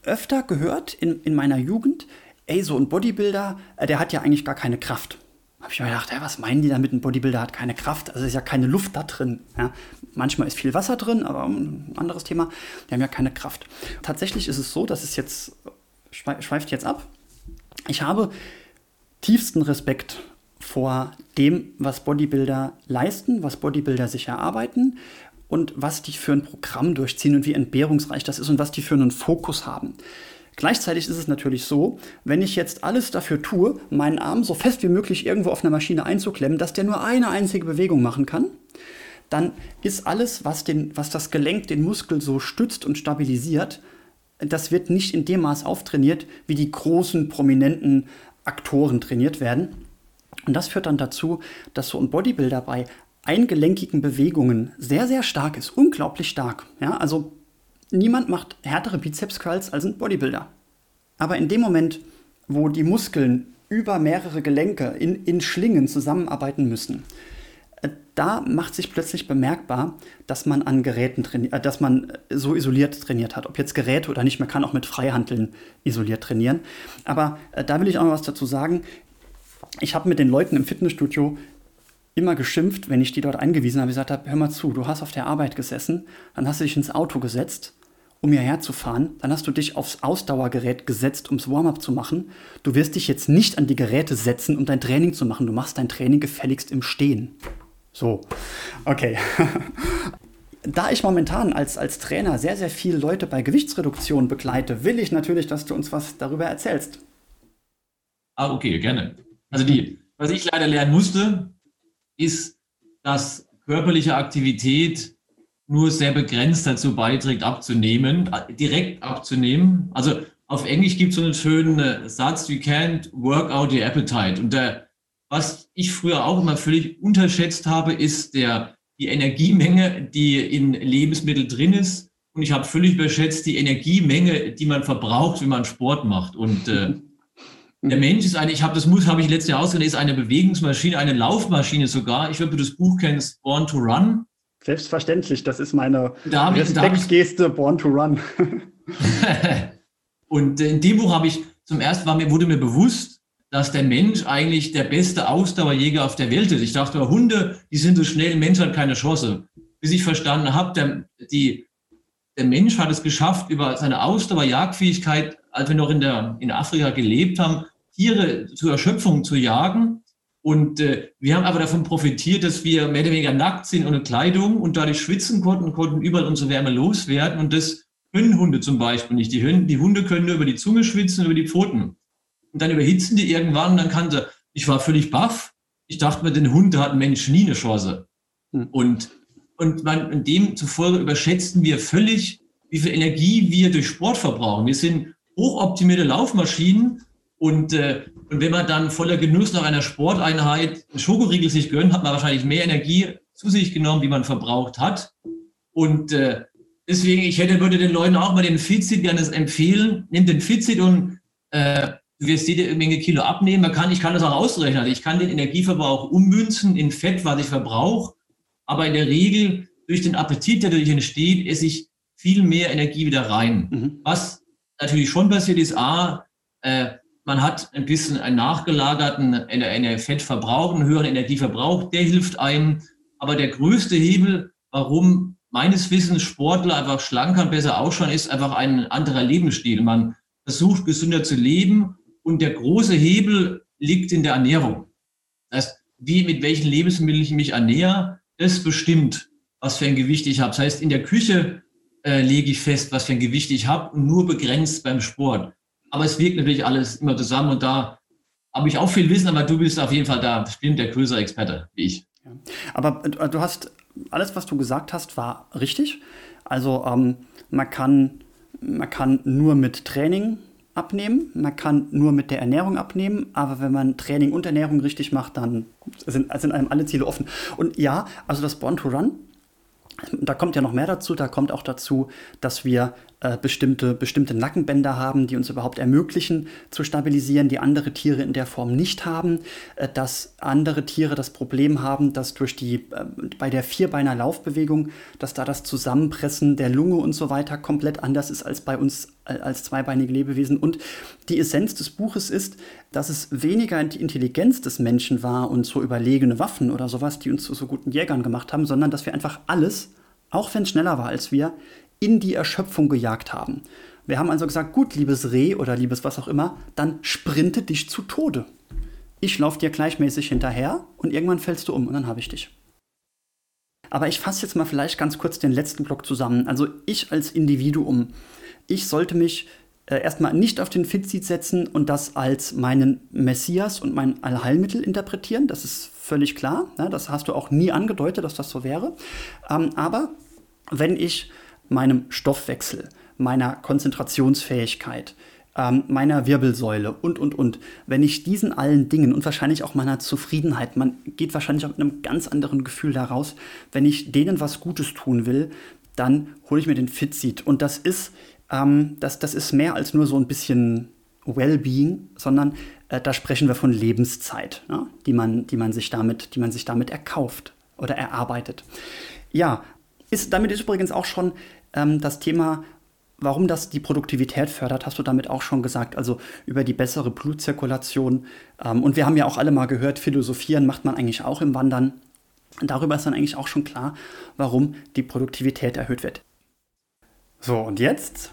öfter gehört in, in meiner Jugend, ey, so ein Bodybuilder, äh, der hat ja eigentlich gar keine Kraft. Habe ich mir gedacht, ey, was meinen die damit, ein Bodybuilder hat keine Kraft? Also ist ja keine Luft da drin. Ja. Manchmal ist viel Wasser drin, aber ein anderes Thema. Die haben ja keine Kraft. Tatsächlich ist es so, dass es jetzt, schweift jetzt ab. Ich habe tiefsten Respekt vor dem, was Bodybuilder leisten, was Bodybuilder sich erarbeiten und was die für ein Programm durchziehen und wie entbehrungsreich das ist und was die für einen Fokus haben. Gleichzeitig ist es natürlich so, wenn ich jetzt alles dafür tue, meinen Arm so fest wie möglich irgendwo auf einer Maschine einzuklemmen, dass der nur eine einzige Bewegung machen kann, dann ist alles, was, den, was das Gelenk, den Muskel so stützt und stabilisiert, das wird nicht in dem Maß auftrainiert, wie die großen, prominenten Aktoren trainiert werden. Und das führt dann dazu, dass so ein Bodybuilder bei eingelenkigen Bewegungen sehr, sehr stark ist. Unglaublich stark. Ja, also niemand macht härtere Bizeps-Curls als ein Bodybuilder. Aber in dem Moment, wo die Muskeln über mehrere Gelenke in, in Schlingen zusammenarbeiten müssen, äh, da macht sich plötzlich bemerkbar, dass man an Geräten trainiert, äh, dass man so isoliert trainiert hat. Ob jetzt Geräte oder nicht, man kann auch mit Freihandeln isoliert trainieren. Aber äh, da will ich auch noch was dazu sagen. Ich habe mit den Leuten im Fitnessstudio immer geschimpft, wenn ich die dort eingewiesen habe, gesagt habe, hör mal zu, du hast auf der Arbeit gesessen, dann hast du dich ins Auto gesetzt, um hierher zu fahren, dann hast du dich aufs Ausdauergerät gesetzt, ums Warm-up zu machen. Du wirst dich jetzt nicht an die Geräte setzen, um dein Training zu machen. Du machst dein Training gefälligst im Stehen. So, okay. da ich momentan als, als Trainer sehr, sehr viele Leute bei Gewichtsreduktion begleite, will ich natürlich, dass du uns was darüber erzählst. Ah, okay, gerne. Also die, was ich leider lernen musste, ist, dass körperliche Aktivität nur sehr begrenzt dazu beiträgt, abzunehmen, direkt abzunehmen. Also auf Englisch gibt es so einen schönen äh, Satz, you can't work out your appetite. Und der, was ich früher auch immer völlig unterschätzt habe, ist der, die Energiemenge, die in Lebensmitteln drin ist. Und ich habe völlig überschätzt die Energiemenge, die man verbraucht, wenn man Sport macht. Und äh, der mhm. Mensch ist eine, ich habe das muss, habe ich letztes Jahr ist eine Bewegungsmaschine, eine Laufmaschine sogar. Ich weiß, ob du das Buch kennst, Born to Run. Selbstverständlich, das ist meine da Respektgeste, Born to Run. und in dem Buch habe ich zum ersten Mal mir wurde mir bewusst, dass der Mensch eigentlich der beste Ausdauerjäger auf der Welt ist. Ich dachte, Hunde, die sind so schnell, Mensch hat keine Chance. Bis ich verstanden habe, der, die, der Mensch hat es geschafft, über seine Ausdauerjagdfähigkeit als wir noch in, der, in Afrika gelebt haben, Tiere zur Erschöpfung zu jagen. Und äh, wir haben aber davon profitiert, dass wir mehr oder weniger nackt sind ohne Kleidung und dadurch schwitzen konnten, konnten überall unsere Wärme loswerden. Und das können Hunde zum Beispiel nicht. Die, Hunde, die Hunde können nur über die Zunge schwitzen, über die Pfoten. Und dann überhitzen die irgendwann und dann kann sie, ich war völlig baff. Ich dachte mir, den Hund hat ein Mensch nie eine Chance. Hm. Und, und man, demzufolge überschätzen wir völlig, wie viel Energie wir durch Sport verbrauchen. Wir sind hochoptimierte Laufmaschinen. Und, äh, und wenn man dann voller Genuss nach einer Sporteinheit Schokoriegel sich gönnt, hat man wahrscheinlich mehr Energie zu sich genommen, wie man verbraucht hat. Und äh, deswegen, ich hätte, würde den Leuten auch mal den Fitsit gerne empfehlen. Nimm den Fitsit und äh, du wirst jede Menge Kilo abnehmen. Man kann, ich kann das auch ausrechnen. Also ich kann den Energieverbrauch ummünzen in Fett, was ich verbrauche. Aber in der Regel, durch den Appetit, der dadurch entsteht, esse ich viel mehr Energie wieder rein. Mhm. Was natürlich schon passiert ist, A, äh, man hat ein bisschen einen nachgelagerten Fettverbrauch, einen höheren Energieverbrauch, der hilft einem. Aber der größte Hebel, warum meines Wissens Sportler einfach schlanker und besser ausschauen, ist einfach ein anderer Lebensstil. Man versucht gesünder zu leben und der große Hebel liegt in der Ernährung. Das heißt, wie, mit welchen Lebensmitteln ich mich ernähre, das bestimmt, was für ein Gewicht ich habe. Das heißt, in der Küche äh, lege ich fest, was für ein Gewicht ich habe nur begrenzt beim Sport. Aber es wirkt natürlich alles immer zusammen und da habe ich auch viel Wissen, aber du bist auf jeden Fall da bestimmt der größere Experte wie ich. Ja. Aber äh, du hast, alles, was du gesagt hast, war richtig. Also ähm, man, kann, man kann nur mit Training abnehmen, man kann nur mit der Ernährung abnehmen, aber wenn man Training und Ernährung richtig macht, dann sind, sind einem alle Ziele offen. Und ja, also das Born to Run da kommt ja noch mehr dazu. Da kommt auch dazu, dass wir äh, bestimmte, bestimmte Nackenbänder haben, die uns überhaupt ermöglichen zu stabilisieren, die andere Tiere in der Form nicht haben. Äh, dass andere Tiere das Problem haben, dass durch die, äh, bei der Vierbeiner Laufbewegung, dass da das Zusammenpressen der Lunge und so weiter komplett anders ist als bei uns als zweibeinige Lebewesen. Und die Essenz des Buches ist, dass es weniger die Intelligenz des Menschen war und so überlegene Waffen oder sowas, die uns zu so guten Jägern gemacht haben, sondern dass wir einfach alles, auch wenn es schneller war als wir, in die Erschöpfung gejagt haben. Wir haben also gesagt, gut, liebes Reh oder liebes was auch immer, dann sprinte dich zu Tode. Ich laufe dir gleichmäßig hinterher und irgendwann fällst du um und dann habe ich dich. Aber ich fasse jetzt mal vielleicht ganz kurz den letzten Block zusammen. Also ich als Individuum, ich sollte mich äh, erstmal nicht auf den Fitseat setzen und das als meinen Messias und mein Allheilmittel interpretieren. Das ist völlig klar. Ne? Das hast du auch nie angedeutet, dass das so wäre. Ähm, aber wenn ich meinem Stoffwechsel, meiner Konzentrationsfähigkeit, ähm, meiner Wirbelsäule und, und, und. Wenn ich diesen allen Dingen und wahrscheinlich auch meiner Zufriedenheit, man geht wahrscheinlich auch mit einem ganz anderen Gefühl daraus, wenn ich denen was Gutes tun will, dann hole ich mir den Fitseat. Und das ist, ähm, das, das ist mehr als nur so ein bisschen Wellbeing, sondern äh, da sprechen wir von Lebenszeit, ja, die, man, die, man sich damit, die man sich damit erkauft oder erarbeitet. Ja, ist, damit ist übrigens auch schon ähm, das Thema Warum das die Produktivität fördert, hast du damit auch schon gesagt, also über die bessere Blutzirkulation. Ähm, und wir haben ja auch alle mal gehört, philosophieren macht man eigentlich auch im Wandern. darüber ist dann eigentlich auch schon klar, warum die Produktivität erhöht wird. So, und jetzt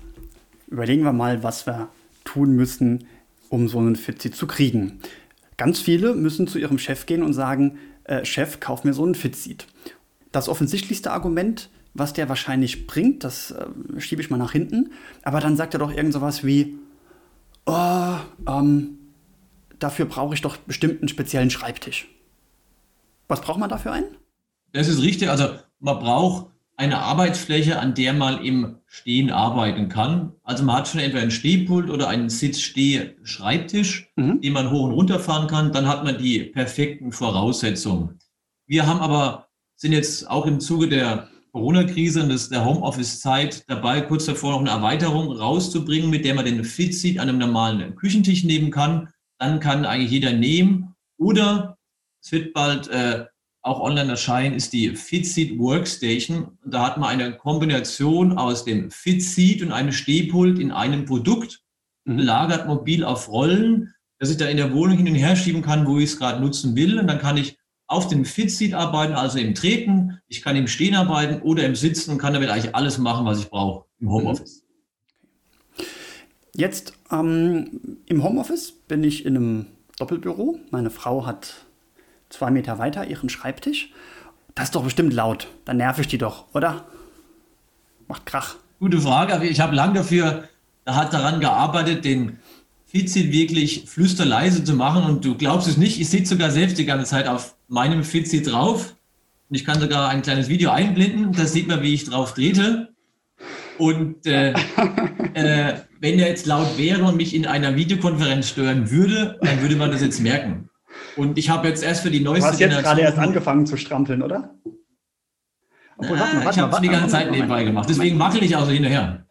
überlegen wir mal, was wir tun müssen, um so einen Fitseat zu kriegen. Ganz viele müssen zu ihrem Chef gehen und sagen, äh, Chef, kauf mir so einen Fitseat. Das offensichtlichste Argument was der wahrscheinlich bringt, das äh, schiebe ich mal nach hinten. Aber dann sagt er doch irgend sowas wie, oh, ähm, dafür brauche ich doch bestimmt einen speziellen Schreibtisch. Was braucht man dafür einen? Das ist richtig. Also man braucht eine Arbeitsfläche, an der man im Stehen arbeiten kann. Also man hat schon entweder einen Stehpult oder einen Sitz-Steh-Schreibtisch, mhm. den man hoch und runter fahren kann. Dann hat man die perfekten Voraussetzungen. Wir haben aber, sind jetzt auch im Zuge der Corona-Krise und der Homeoffice-Zeit dabei, kurz davor noch eine Erweiterung rauszubringen, mit der man den Fitseat an einem normalen Küchentisch nehmen kann. Dann kann eigentlich jeder nehmen. Oder es wird bald äh, auch online erscheinen, ist die Fitseat Workstation. Da hat man eine Kombination aus dem Fitseat und einem Stehpult in einem Produkt, mhm. lagert mobil auf Rollen, dass ich da in der Wohnung hin und her schieben kann, wo ich es gerade nutzen will. Und dann kann ich auf dem Fitseat arbeiten, also im Treten. Ich kann im Stehen arbeiten oder im Sitzen und kann damit eigentlich alles machen, was ich brauche im Homeoffice. Jetzt ähm, im Homeoffice bin ich in einem Doppelbüro. Meine Frau hat zwei Meter weiter ihren Schreibtisch. Das ist doch bestimmt laut. Dann nerv ich die doch, oder? Macht Krach. Gute Frage, aber ich habe lange dafür hat daran gearbeitet, den Fitseat wirklich flüsterleise zu machen. Und du glaubst es nicht, ich sitze sogar selbst die ganze Zeit auf meinem Fitseat drauf. Und ich kann sogar ein kleines Video einblenden. Da sieht man, wie ich drauf trete. Und äh, äh, wenn er jetzt laut wäre und mich in einer Videokonferenz stören würde, dann würde man das jetzt merken. Und ich habe jetzt erst für die neueste Du hast jetzt gerade erst angefangen zu strampeln, oder? Obwohl, warte mal, warte ich habe es die ganze Zeit nebenbei gemacht. Deswegen wackel ich auch so hinterher.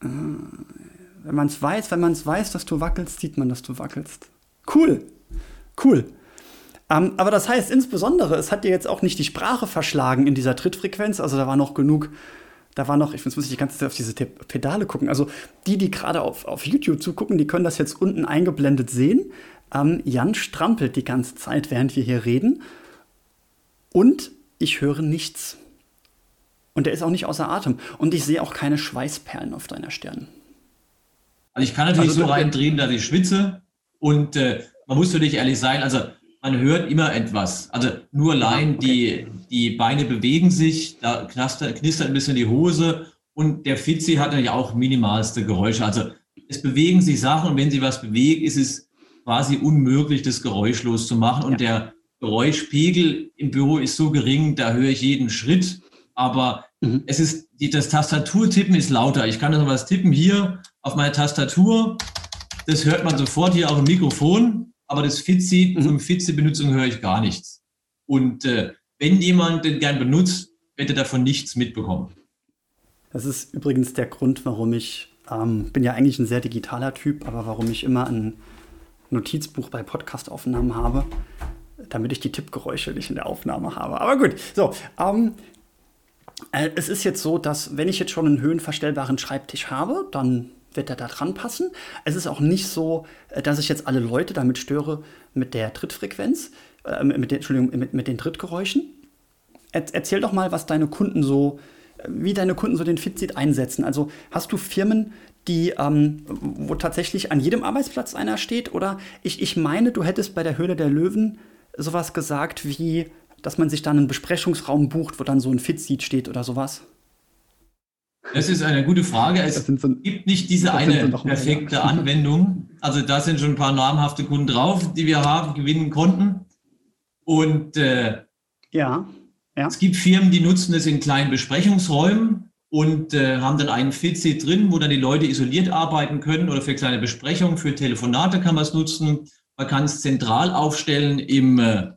Wenn man es weiß, wenn man es weiß, dass du wackelst, sieht man, dass du wackelst. Cool. Cool. Ähm, aber das heißt insbesondere, es hat dir jetzt auch nicht die Sprache verschlagen in dieser Trittfrequenz. Also da war noch genug, da war noch, ich muss die ganze Zeit auf diese Pedale gucken. Also die, die gerade auf, auf YouTube zugucken, die können das jetzt unten eingeblendet sehen. Ähm, Jan strampelt die ganze Zeit, während wir hier reden. Und ich höre nichts. Und er ist auch nicht außer Atem. Und ich sehe auch keine Schweißperlen auf deiner Stirn. Also ich kann natürlich also, so reindrehen, dass ich schwitze. Und äh, man muss natürlich ehrlich sein, also man hört immer etwas. Also nur allein okay. die, die Beine bewegen sich, da knistert, knistert ein bisschen die Hose und der Fitzi hat natürlich auch minimalste Geräusche. Also es bewegen sich Sachen und wenn sie was bewegt, ist es quasi unmöglich, das geräuschlos zu machen. Und ja. der Geräuschpegel im Büro ist so gering, da höre ich jeden Schritt. Aber mhm. es ist, das Tastaturtippen ist lauter. Ich kann dann was tippen hier auf meine Tastatur. Das hört man sofort hier auch im Mikrofon aber das Fitzy, mhm. von Fitzy-Benutzung höre ich gar nichts. Und äh, wenn jemand den gern benutzt, wird er davon nichts mitbekommen. Das ist übrigens der Grund, warum ich, ähm, bin ja eigentlich ein sehr digitaler Typ, aber warum ich immer ein Notizbuch bei Podcastaufnahmen habe, damit ich die Tippgeräusche nicht in der Aufnahme habe. Aber gut, so. Ähm, äh, es ist jetzt so, dass wenn ich jetzt schon einen höhenverstellbaren Schreibtisch habe, dann wird er da dran passen. Es ist auch nicht so, äh, dass ich jetzt alle Leute damit störe mit der Trittfrequenz, äh, mit, den, Entschuldigung, mit, mit den Trittgeräuschen. Er, erzähl doch mal, was deine Kunden so, äh, wie deine Kunden so den Fitseat einsetzen. Also hast du Firmen, die, ähm, wo tatsächlich an jedem Arbeitsplatz einer steht? Oder ich, ich meine, du hättest bei der Höhle der Löwen sowas gesagt wie, dass man sich dann einen Besprechungsraum bucht, wo dann so ein Fitseat steht oder sowas. Das ist eine gute Frage. Es so, gibt nicht diese eine so perfekte mehr, ja. Anwendung. Also da sind schon ein paar namhafte Kunden drauf, die wir haben, gewinnen konnten. Und äh, ja, ja. es gibt Firmen, die nutzen es in kleinen Besprechungsräumen und äh, haben dann einen Fitseat drin, wo dann die Leute isoliert arbeiten können oder für kleine Besprechungen, für Telefonate kann man es nutzen. Man kann es zentral aufstellen im, äh,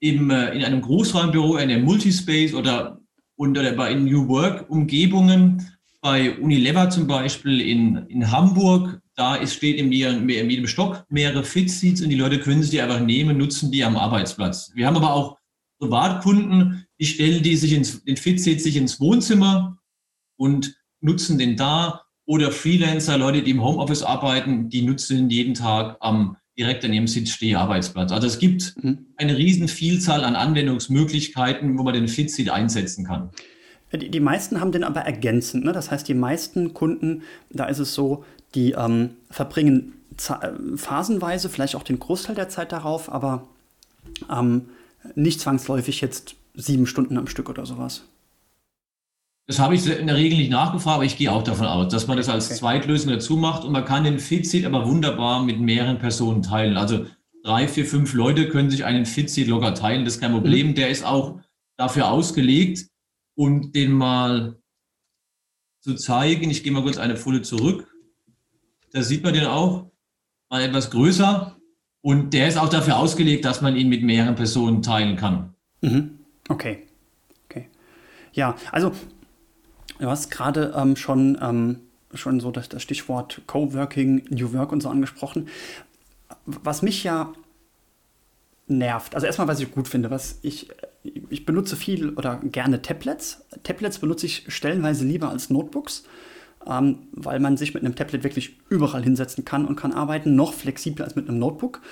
im, äh, in einem Großraumbüro, in einem Multispace oder und bei New Work-Umgebungen, bei Unilever zum Beispiel in, in Hamburg, da ist, steht in, jedem, in jedem Stock mehrere Fit-Seats und die Leute können sie einfach nehmen, nutzen die am Arbeitsplatz. Wir haben aber auch Privatkunden, die stellen die sich ins, den Fit-Seat sich ins Wohnzimmer und nutzen den da. Oder Freelancer, Leute, die im Homeoffice arbeiten, die nutzen jeden Tag am direkt an ihrem Sitzsteharbeitsplatz. Also es gibt mhm. eine riesen Vielzahl an Anwendungsmöglichkeiten, wo man den Fitseat einsetzen kann. Die, die meisten haben den aber ergänzend. Ne? Das heißt, die meisten Kunden, da ist es so, die ähm, verbringen äh, phasenweise vielleicht auch den Großteil der Zeit darauf, aber ähm, nicht zwangsläufig jetzt sieben Stunden am Stück oder sowas. Das habe ich in der Regel nicht nachgefragt, aber ich gehe auch davon aus, dass man das als okay. Zweitlösung dazu macht und man kann den Fitseat aber wunderbar mit mehreren Personen teilen. Also drei, vier, fünf Leute können sich einen Fitseat locker teilen, das ist kein. Problem. Mhm. Der ist auch dafür ausgelegt und den mal zu zeigen. Ich gehe mal kurz eine Folie zurück. Da sieht man den auch mal etwas größer und der ist auch dafür ausgelegt, dass man ihn mit mehreren Personen teilen kann. Mhm. Okay. Okay. Ja, also Du hast gerade ähm, schon, ähm, schon so das, das Stichwort Coworking, New Work und so angesprochen. Was mich ja nervt, also erstmal, was ich gut finde, was ich, ich benutze viel oder gerne Tablets. Tablets benutze ich stellenweise lieber als Notebooks, ähm, weil man sich mit einem Tablet wirklich überall hinsetzen kann und kann arbeiten, noch flexibler als mit einem Notebook.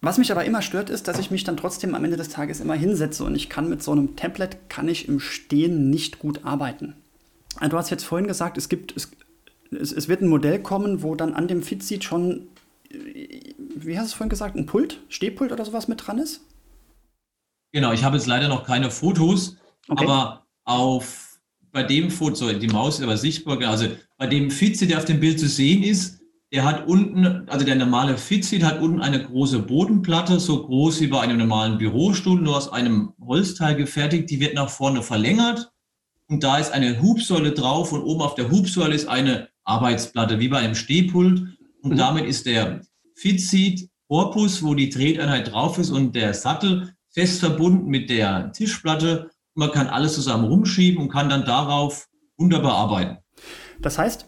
Was mich aber immer stört, ist, dass ich mich dann trotzdem am Ende des Tages immer hinsetze und ich kann mit so einem Tablet, kann ich im Stehen nicht gut arbeiten. Ah, du hast jetzt vorhin gesagt, es gibt, es, es, es wird ein Modell kommen, wo dann an dem Fitseat schon, wie hast du es vorhin gesagt, ein Pult, Stehpult oder sowas mit dran ist? Genau, ich habe jetzt leider noch keine Fotos, okay. aber auf bei dem Foto, die Maus ist aber sichtbar, also bei dem Fitseat, der auf dem Bild zu sehen ist, der hat unten, also der normale Fitseat hat unten eine große Bodenplatte, so groß wie bei einem normalen Bürostuhl, nur aus einem Holzteil gefertigt. Die wird nach vorne verlängert und da ist eine Hubsäule drauf und oben auf der Hubsäule ist eine Arbeitsplatte, wie bei einem Stehpult. Und mhm. damit ist der Fitseat Korpus, wo die Treteinheit drauf ist und der Sattel fest verbunden mit der Tischplatte. Man kann alles zusammen rumschieben und kann dann darauf wunderbar arbeiten. Das heißt,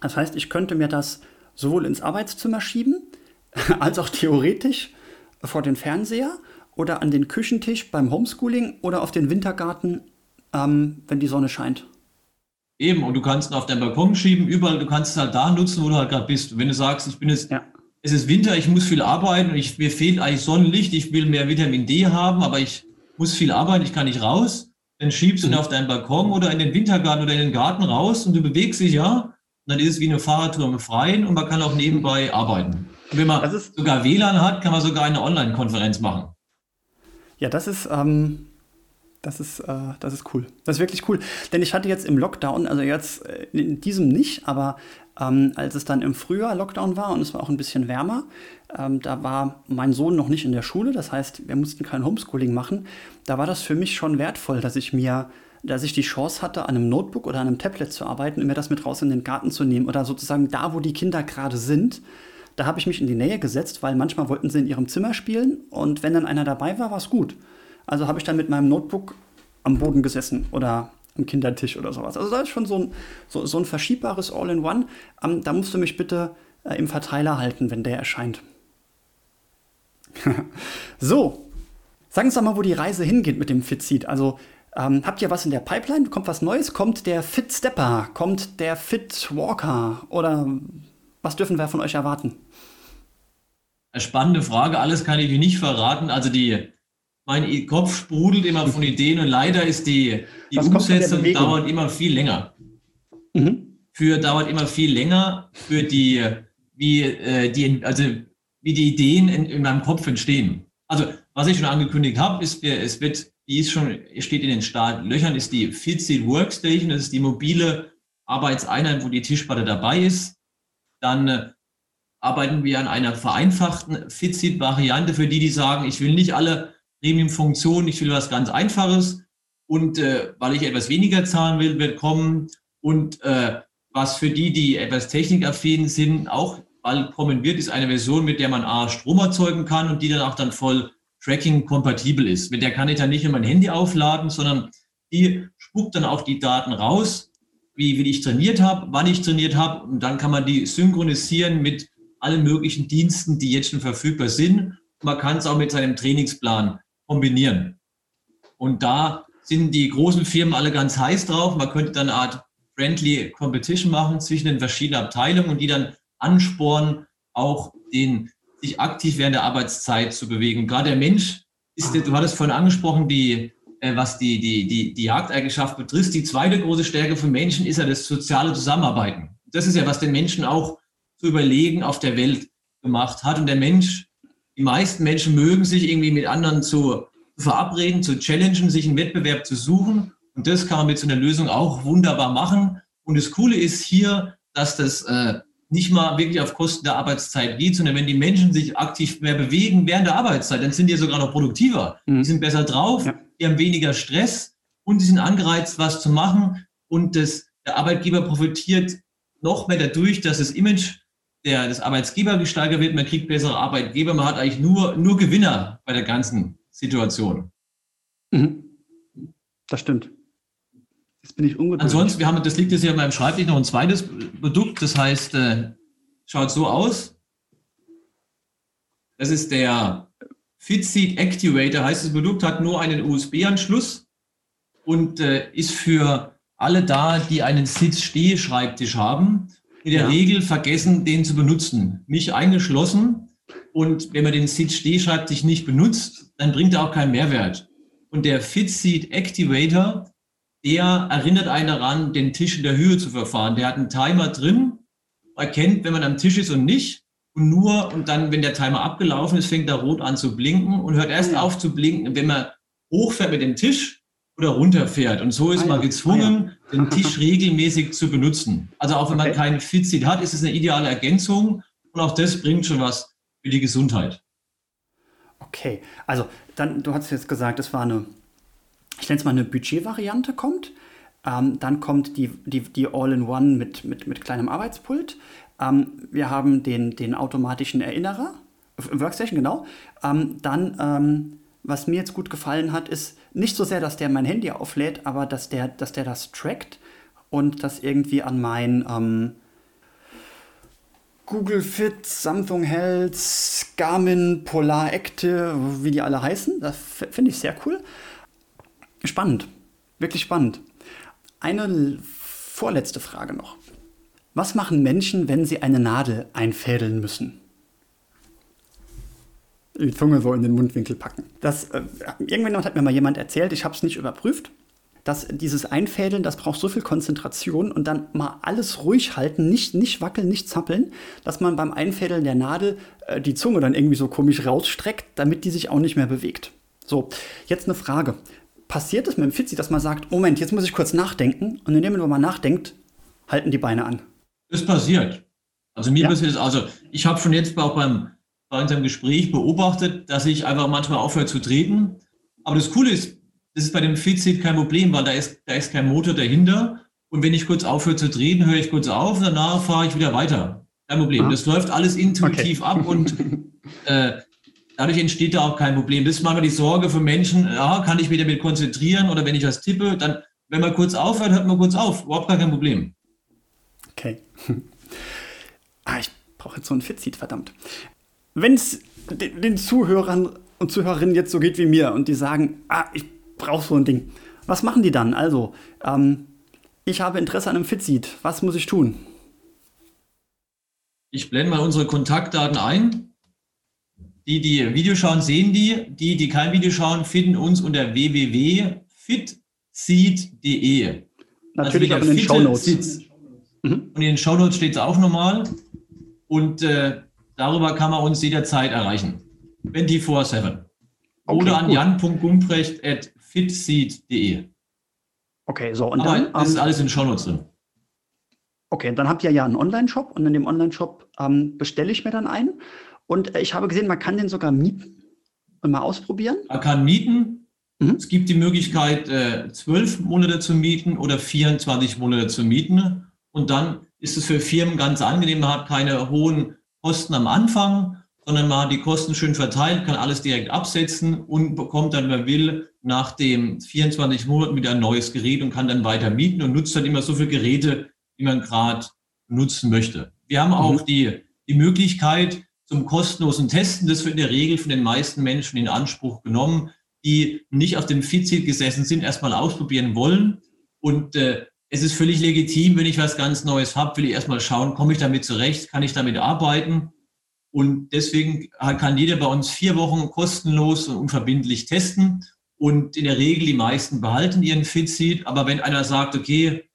das heißt, ich könnte mir das sowohl ins Arbeitszimmer schieben, als auch theoretisch vor den Fernseher oder an den Küchentisch beim Homeschooling oder auf den Wintergarten ähm, wenn die Sonne scheint. Eben, und du kannst ihn auf deinen Balkon schieben, überall, du kannst es halt da nutzen, wo du halt gerade bist. wenn du sagst, ich bin jetzt, ja. es ist Winter, ich muss viel arbeiten und ich, mir fehlt eigentlich Sonnenlicht, ich will mehr Vitamin D haben, aber ich muss viel arbeiten, ich kann nicht raus, dann schiebst du ihn mhm. auf deinen Balkon oder in den Wintergarten oder in den Garten raus und du bewegst dich ja. Dann ist es wie eine Fahrradtour im Freien und man kann auch nebenbei arbeiten. Und wenn man sogar WLAN hat, kann man sogar eine Online-Konferenz machen. Ja, das ist, ähm, das ist, äh, das ist cool. Das ist wirklich cool. Denn ich hatte jetzt im Lockdown, also jetzt äh, in diesem nicht, aber ähm, als es dann im Frühjahr Lockdown war und es war auch ein bisschen wärmer, ähm, da war mein Sohn noch nicht in der Schule. Das heißt, wir mussten kein Homeschooling machen. Da war das für mich schon wertvoll, dass ich mir, dass ich die Chance hatte, an einem Notebook oder an einem Tablet zu arbeiten und mir das mit raus in den Garten zu nehmen oder sozusagen da, wo die Kinder gerade sind. Da habe ich mich in die Nähe gesetzt, weil manchmal wollten sie in ihrem Zimmer spielen und wenn dann einer dabei war, war es gut. Also habe ich dann mit meinem Notebook am Boden gesessen oder am Kindertisch oder sowas. Also da ist schon so ein, so, so ein verschiebbares All-in-One. Ähm, da musst du mich bitte äh, im Verteiler halten, wenn der erscheint. so, sagen Sie doch mal, wo die Reise hingeht mit dem Fitseat. Also Ähm, habt ihr was in der Pipeline? Kommt was Neues? Kommt der Fit Stepper? Kommt der Fit Walker? Oder was dürfen wir von euch erwarten? Spannende Frage. Alles kann ich nicht verraten. Also die, mein Kopf sprudelt immer von Ideen und leider ist die, die Umsetzung dauert immer viel länger. Mhm. Für dauert immer viel länger für die, wie äh, die, also wie die Ideen in, in meinem Kopf entstehen. Also was ich schon angekündigt habe, ist, es wird die ist schon, steht in den Startlöchern, ist die Fitseed Workstation. Das ist die mobile Arbeitseinheit, wo die Tischplatte dabei ist. Dann äh, arbeiten wir an einer vereinfachten Fitseed-Variante für die, die sagen, ich will nicht alle Premium-Funktionen, ich will was ganz Einfaches. Und äh, weil ich etwas weniger zahlen will, wird kommen. Und äh, was für die, die etwas technikaffin sind, auch bald kommen wird, ist eine Version, mit der man A, Strom erzeugen kann und die dann auch dann voll Tracking kompatibel ist. Mit der kann ich dann nicht in mein Handy aufladen, sondern die spuckt dann auch die Daten raus, wie, wie ich trainiert habe, wann ich trainiert habe. Und dann kann man die synchronisieren mit allen möglichen Diensten, die jetzt schon verfügbar sind. Man kann es auch mit seinem Trainingsplan kombinieren. Und da sind die großen Firmen alle ganz heiß drauf. Man könnte dann eine Art Friendly Competition machen zwischen den verschiedenen Abteilungen und die dann anspornen, auch den sich aktiv während der Arbeitszeit zu bewegen. Gerade der Mensch ist, du hattest vorhin angesprochen, die, äh, was die, die, die, die Jagdeigenschaft betrifft. Die zweite große Stärke von Menschen ist ja das soziale Zusammenarbeiten. Das ist ja, was den Menschen auch zu überlegen auf der Welt gemacht hat. Und der Mensch, die meisten Menschen mögen sich irgendwie mit anderen zu verabreden, zu challengen, sich einen Wettbewerb zu suchen. Und das kann man mit so einer Lösung auch wunderbar machen. Und das Coole ist hier, dass das äh, nicht mal wirklich auf Kosten der Arbeitszeit geht, sondern wenn die Menschen sich aktiv mehr bewegen während der Arbeitszeit, dann sind die sogar noch produktiver. Mhm. Die sind besser drauf, ja. die haben weniger Stress und die sind angereizt, was zu machen. Und das, der Arbeitgeber profitiert noch mehr dadurch, dass das Image der, des Arbeitsgeber gesteigert wird. Man kriegt bessere Arbeitgeber. Man hat eigentlich nur, nur Gewinner bei der ganzen Situation. Mhm. Das stimmt. Jetzt bin ich ungeduldig. Ansonsten, wir haben, das liegt jetzt hier in meinem Schreibtisch noch ein zweites Produkt, das heißt, äh, schaut so aus. Das ist der FitSeed Activator, heißt das Produkt, hat nur einen USB-Anschluss und äh, ist für alle da, die einen Sitz-Steh-Schreibtisch haben, in der ja. Regel vergessen, den zu benutzen. Mich eingeschlossen. Und wenn man den Sitz-Steh-Schreibtisch nicht benutzt, dann bringt er auch keinen Mehrwert. Und der FitSeed Activator der erinnert einen daran, den Tisch in der Höhe zu verfahren. Der hat einen Timer drin, erkennt, wenn man am Tisch ist und nicht. Und nur, und dann, wenn der Timer abgelaufen ist, fängt er rot an zu blinken und hört erst ah, auf zu blinken, wenn man hochfährt mit dem Tisch oder runterfährt. Und so ist ah, man gezwungen, ah, ja. den Tisch regelmäßig zu benutzen. Also auch wenn okay. man keinen Fitseat hat, ist es eine ideale Ergänzung. Und auch das bringt schon was für die Gesundheit. Okay, also dann, du hast jetzt gesagt, es war eine ich nenne es mal eine Budgetvariante kommt. Ähm, dann kommt die, die, die All-in-One mit, mit, mit kleinem Arbeitspult. Ähm, wir haben den, den automatischen Erinnerer, Workstation, genau. Ähm, dann, ähm, was mir jetzt gut gefallen hat, ist nicht so sehr, dass der mein Handy auflädt, aber dass der, dass der das trackt und das irgendwie an mein ähm, Google Fit, Samsung Health, Garmin, Polar Active, wie die alle heißen. Das finde ich sehr cool. Spannend, wirklich spannend. Eine vorletzte Frage noch. Was machen Menschen, wenn sie eine Nadel einfädeln müssen? Die Zunge so in den Mundwinkel packen. Das, äh, irgendwann hat mir mal jemand erzählt, ich habe es nicht überprüft, dass dieses Einfädeln, das braucht so viel Konzentration und dann mal alles ruhig halten, nicht, nicht wackeln, nicht zappeln, dass man beim Einfädeln der Nadel äh, die Zunge dann irgendwie so komisch rausstreckt, damit die sich auch nicht mehr bewegt. So, jetzt eine Frage passiert es mit dem Fitzi, dass man sagt, Moment, jetzt muss ich kurz nachdenken. Und in dem Moment, wo man nachdenkt, halten die Beine an. Das passiert. Also mir ja. passiert es, also ich habe schon jetzt auch beim, bei unserem Gespräch beobachtet, dass ich einfach manchmal aufhöre zu treten. Aber das Coole ist, das ist bei dem Fitseat kein Problem, weil da ist, da ist kein Motor dahinter. Und wenn ich kurz aufhöre zu treten, höre ich kurz auf und danach fahre ich wieder weiter. Kein Problem. Ah. Das läuft alles intuitiv okay. ab und äh, Dadurch entsteht da auch kein Problem. Das ist manchmal die Sorge für Menschen, ja, kann ich mich damit konzentrieren oder wenn ich was tippe, dann, wenn man kurz aufhört, hört man kurz auf. Überhaupt gar kein Problem. Okay. ah, ich brauche jetzt so ein Fitseat, verdammt. Wenn es den, den Zuhörern und Zuhörerinnen jetzt so geht wie mir und die sagen, ah, ich brauche so ein Ding. Was machen die dann? Also, ähm, ich habe Interesse an einem Fitseed. Was muss ich tun? Ich blende mal unsere Kontaktdaten ein. Die, die Video schauen, sehen die. Die, die kein Video schauen, finden uns unter www.fitseed.de. Natürlich also auch in den Shownotes. Mhm. Und in den Shownotes steht es auch nochmal. Und äh, darüber kann man uns jederzeit erreichen. 24-7. Okay, Oder an jan.gumbrecht.fitseed.de. Okay, so. Und Aber dann. Das ist ähm, alles in den Shownotes drin. Okay, dann habt ihr ja einen Online-Shop und in dem Online-Shop ähm, bestelle ich mir dann einen. Und äh, ich habe gesehen, man kann den sogar mieten und mal ausprobieren. Man kann mieten. Mhm. Es gibt die Möglichkeit, äh, zwölf Monate zu mieten oder 24 Monate zu mieten. Und dann ist es für Firmen ganz angenehm. Man hat keine hohen Kosten am Anfang, sondern man hat die Kosten schön verteilt, kann alles direkt absetzen und bekommt dann, wer will, nach den 24 Monaten wieder ein neues Gerät und kann dann weiter mieten und nutzt dann immer so viele Geräte, die man gerade nutzen möchte. Wir haben auch mhm. die, die Möglichkeit zum kostenlosen Testen. Das wird in der Regel von den meisten Menschen in Anspruch genommen, die nicht auf dem Fitseat gesessen sind, erstmal ausprobieren wollen. Und äh, es ist völlig legitim, wenn ich was ganz Neues habe, will ich erstmal schauen, komme ich damit zurecht, kann ich damit arbeiten. Und deswegen kann jeder bei uns vier Wochen kostenlos und unverbindlich testen. Und in der Regel die meisten behalten ihren Fitseat. Aber wenn einer sagt, okay,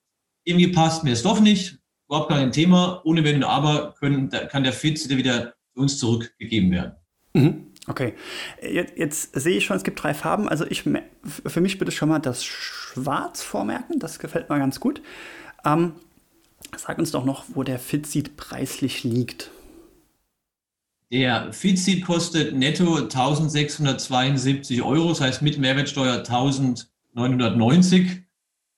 irgendwie passt mir es doch nicht, überhaupt kein Thema, ohne Wenn und Aber können, kann der Fit wieder uns zurückgegeben werden. Mhm. Okay, jetzt, jetzt, sehe ich schon, es gibt drei Farben. Also ich, für mich bitte schon mal das Schwarz vormerken, das gefällt mir ganz gut. Ähm, sag uns doch noch, wo der Fitseat preislich liegt. Der Fitseat kostet netto 1672 Euro, das heißt mit Mehrwertsteuer 1990.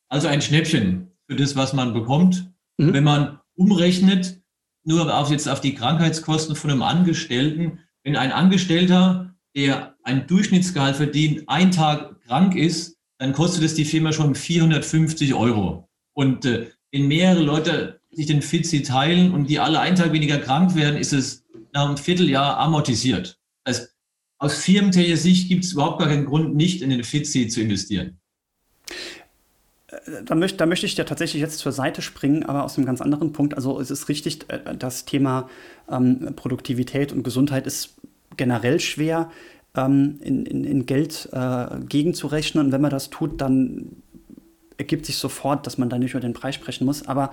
Also ein Schnäppchen für das, was man bekommt. Mhm. Wenn man umrechnet, nur auf jetzt auf die Krankheitskosten von einem Angestellten, wenn ein Angestellter, der ein Durchschnittsgehalt verdient, ein Tag krank ist, dann kostet es die Firma schon 450 Euro. Und äh, wenn mehrere Leute sich den Fitzi teilen und die alle einen Tag weniger krank werden, ist es nach einem Vierteljahr amortisiert. Heißt, aus firmentechnischer Sicht gibt es überhaupt gar keinen Grund, nicht in den Fitzi zu investieren da, möchte, da möchte ich dir tatsächlich jetzt zur Seite springen, aber aus einem ganz anderen Punkt. Also es ist richtig, äh, das Thema ähm, Produktivität und Gesundheit ist generell schwer ähm, in, in, in, Geld äh, gegenzurechnen. Und wenn man das tut, dann ergibt sich sofort, dass man da nicht über den Preis sprechen muss. Aber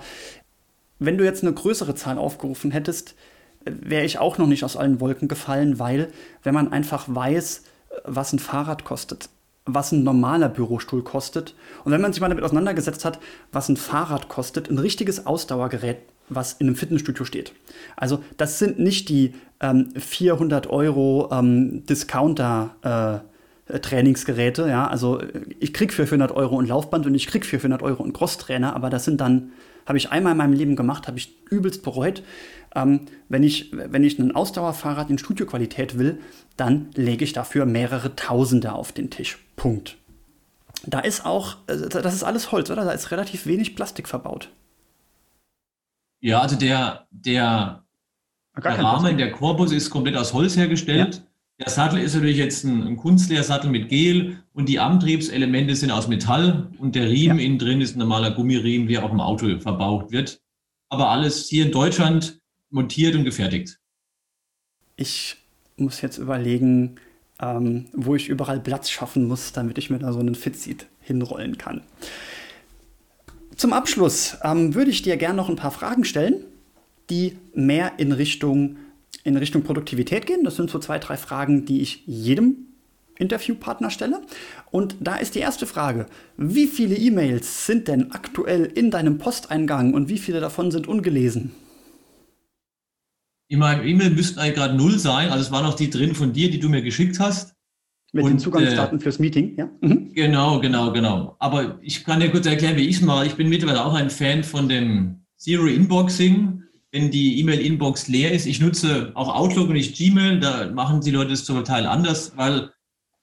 wenn du jetzt eine größere Zahl aufgerufen hättest, wäre ich auch noch nicht aus allen Wolken gefallen, weil wenn man einfach weiß, was ein Fahrrad kostet, was ein normaler Bürostuhl kostet. Und wenn man sich mal damit auseinandergesetzt hat, was ein Fahrrad kostet, ein richtiges Ausdauergerät, was in einem Fitnessstudio steht. Also das sind nicht die ähm, 400 Euro ähm, Discounter. Äh, Trainingsgeräte, ja, also ich krieg für 400 Euro ein Laufband und ich krieg für 400 Euro einen Crosstrainer, aber das sind dann, habe ich einmal in meinem Leben gemacht, habe ich übelst bereut. Ähm, wenn, ich, wenn ich ein Ausdauerfahrrad in Studioqualität will, dann lege ich dafür mehrere Tausende auf den Tisch. Punkt. Da ist auch, äh, das ist alles Holz, oder? Da ist relativ wenig Plastik verbaut. Ja, also der, der, der Rahmen, der Korpus ist komplett aus Holz hergestellt. Ja. Der Sattel ist natürlich jetzt ein, ein Kunstleersattel mit Gel und die Antriebselemente sind aus Metall und der Riemen ja. innen drin ist ein normaler Gummiriemen, wie auch im Auto verbaut wird. Aber alles hier in Deutschland montiert und gefertigt. Ich muss jetzt überlegen, ähm, wo ich überall Platz schaffen muss, damit ich mir da so einen Fitseat hinrollen kann. Zum Abschluss ähm, würde ich dir gerne noch ein paar Fragen stellen, die mehr in Richtung, in Richtung Produktivität gehen. Das sind so zwei, drei Fragen, die ich jedem Interviewpartner stelle. Und da ist die erste Frage, wie viele E-Mails sind denn aktuell in deinem Posteingang und wie viele davon sind ungelesen? In meinem E-Mail müssten eigentlich gerade null sein. Also es waren noch die drin von dir, die du mir geschickt hast. Mit und, den Zugangsdaten äh, fürs Meeting, ja? Mhm. Genau, genau, genau. Aber ich kann dir kurz erklären, wie ich es mache. Ich bin mittlerweile auch ein Fan von dem Zero Inboxing. Wenn die E-Mail-Inbox leer ist, ich nutze auch Outlook und nicht Gmail, da machen die Leute es zum Teil anders, weil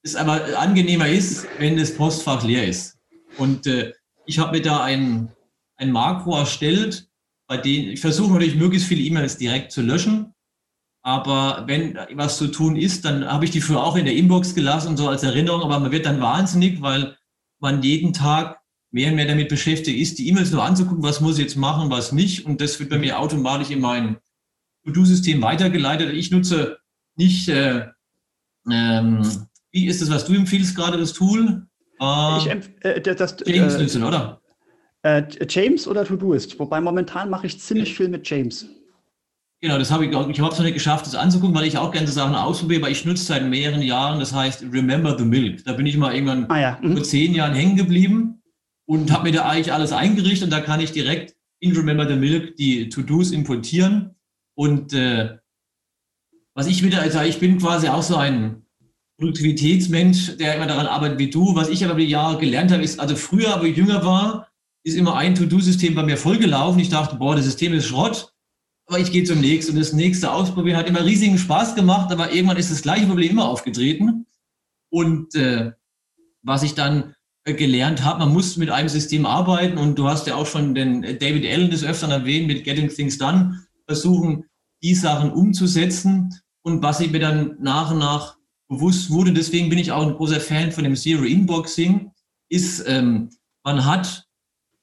es aber angenehmer ist, wenn das Postfach leer ist. Und äh, ich habe mir da ein, ein Makro erstellt, bei denen, ich versuche natürlich möglichst viele E-Mails direkt zu löschen. Aber wenn was zu tun ist, dann habe ich die früher auch in der Inbox gelassen, so als Erinnerung. Aber man wird dann wahnsinnig, weil man jeden Tag mehr und mehr damit beschäftigt ist, die E-Mails nur anzugucken, was muss ich jetzt machen, was nicht. Und das wird bei mir automatisch in mein To-Do-System weitergeleitet. Ich nutze nicht, äh, ähm, wie ist das, was du empfiehlst gerade, das Tool? Äh, ich äh, das, James äh, nützen, oder? Äh, James oder To-Doist. Wobei momentan mache ich ziemlich viel mit James. Genau, das habe ich auch. Ich habe es noch nicht geschafft, das anzugucken, weil ich auch gerne Sachen ausprobiere, weil ich nutze seit mehreren Jahren, das heißt Remember the Milk. Da bin ich mal irgendwann ah, ja. mhm. vor zehn Jahren hängen geblieben und habe mir da eigentlich alles eingerichtet und da kann ich direkt in Remember the Milk die To-Dos importieren. Und äh, was ich wieder, also ich bin quasi auch so ein Produktivitätsmensch, der immer daran arbeitet wie du. Was ich aber über die Jahre gelernt habe, ist, also früher, wo ich jünger war, ist immer ein To-Do-System bei mir vollgelaufen. Ich dachte, boah, das System ist Schrott aber ich gehe zum nächsten und das nächste ausprobieren. Hat immer riesigen Spaß gemacht, aber irgendwann ist das gleiche Problem immer aufgetreten. Und äh, was ich dann äh, gelernt habe, man muss mit einem System arbeiten und du hast ja auch schon den David Allen des Öfteren erwähnt mit Getting Things Done, versuchen, die Sachen umzusetzen. Und was ich mir dann nach und nach bewusst wurde, deswegen bin ich auch ein großer Fan von dem Zero Inboxing, ist, ähm, man hat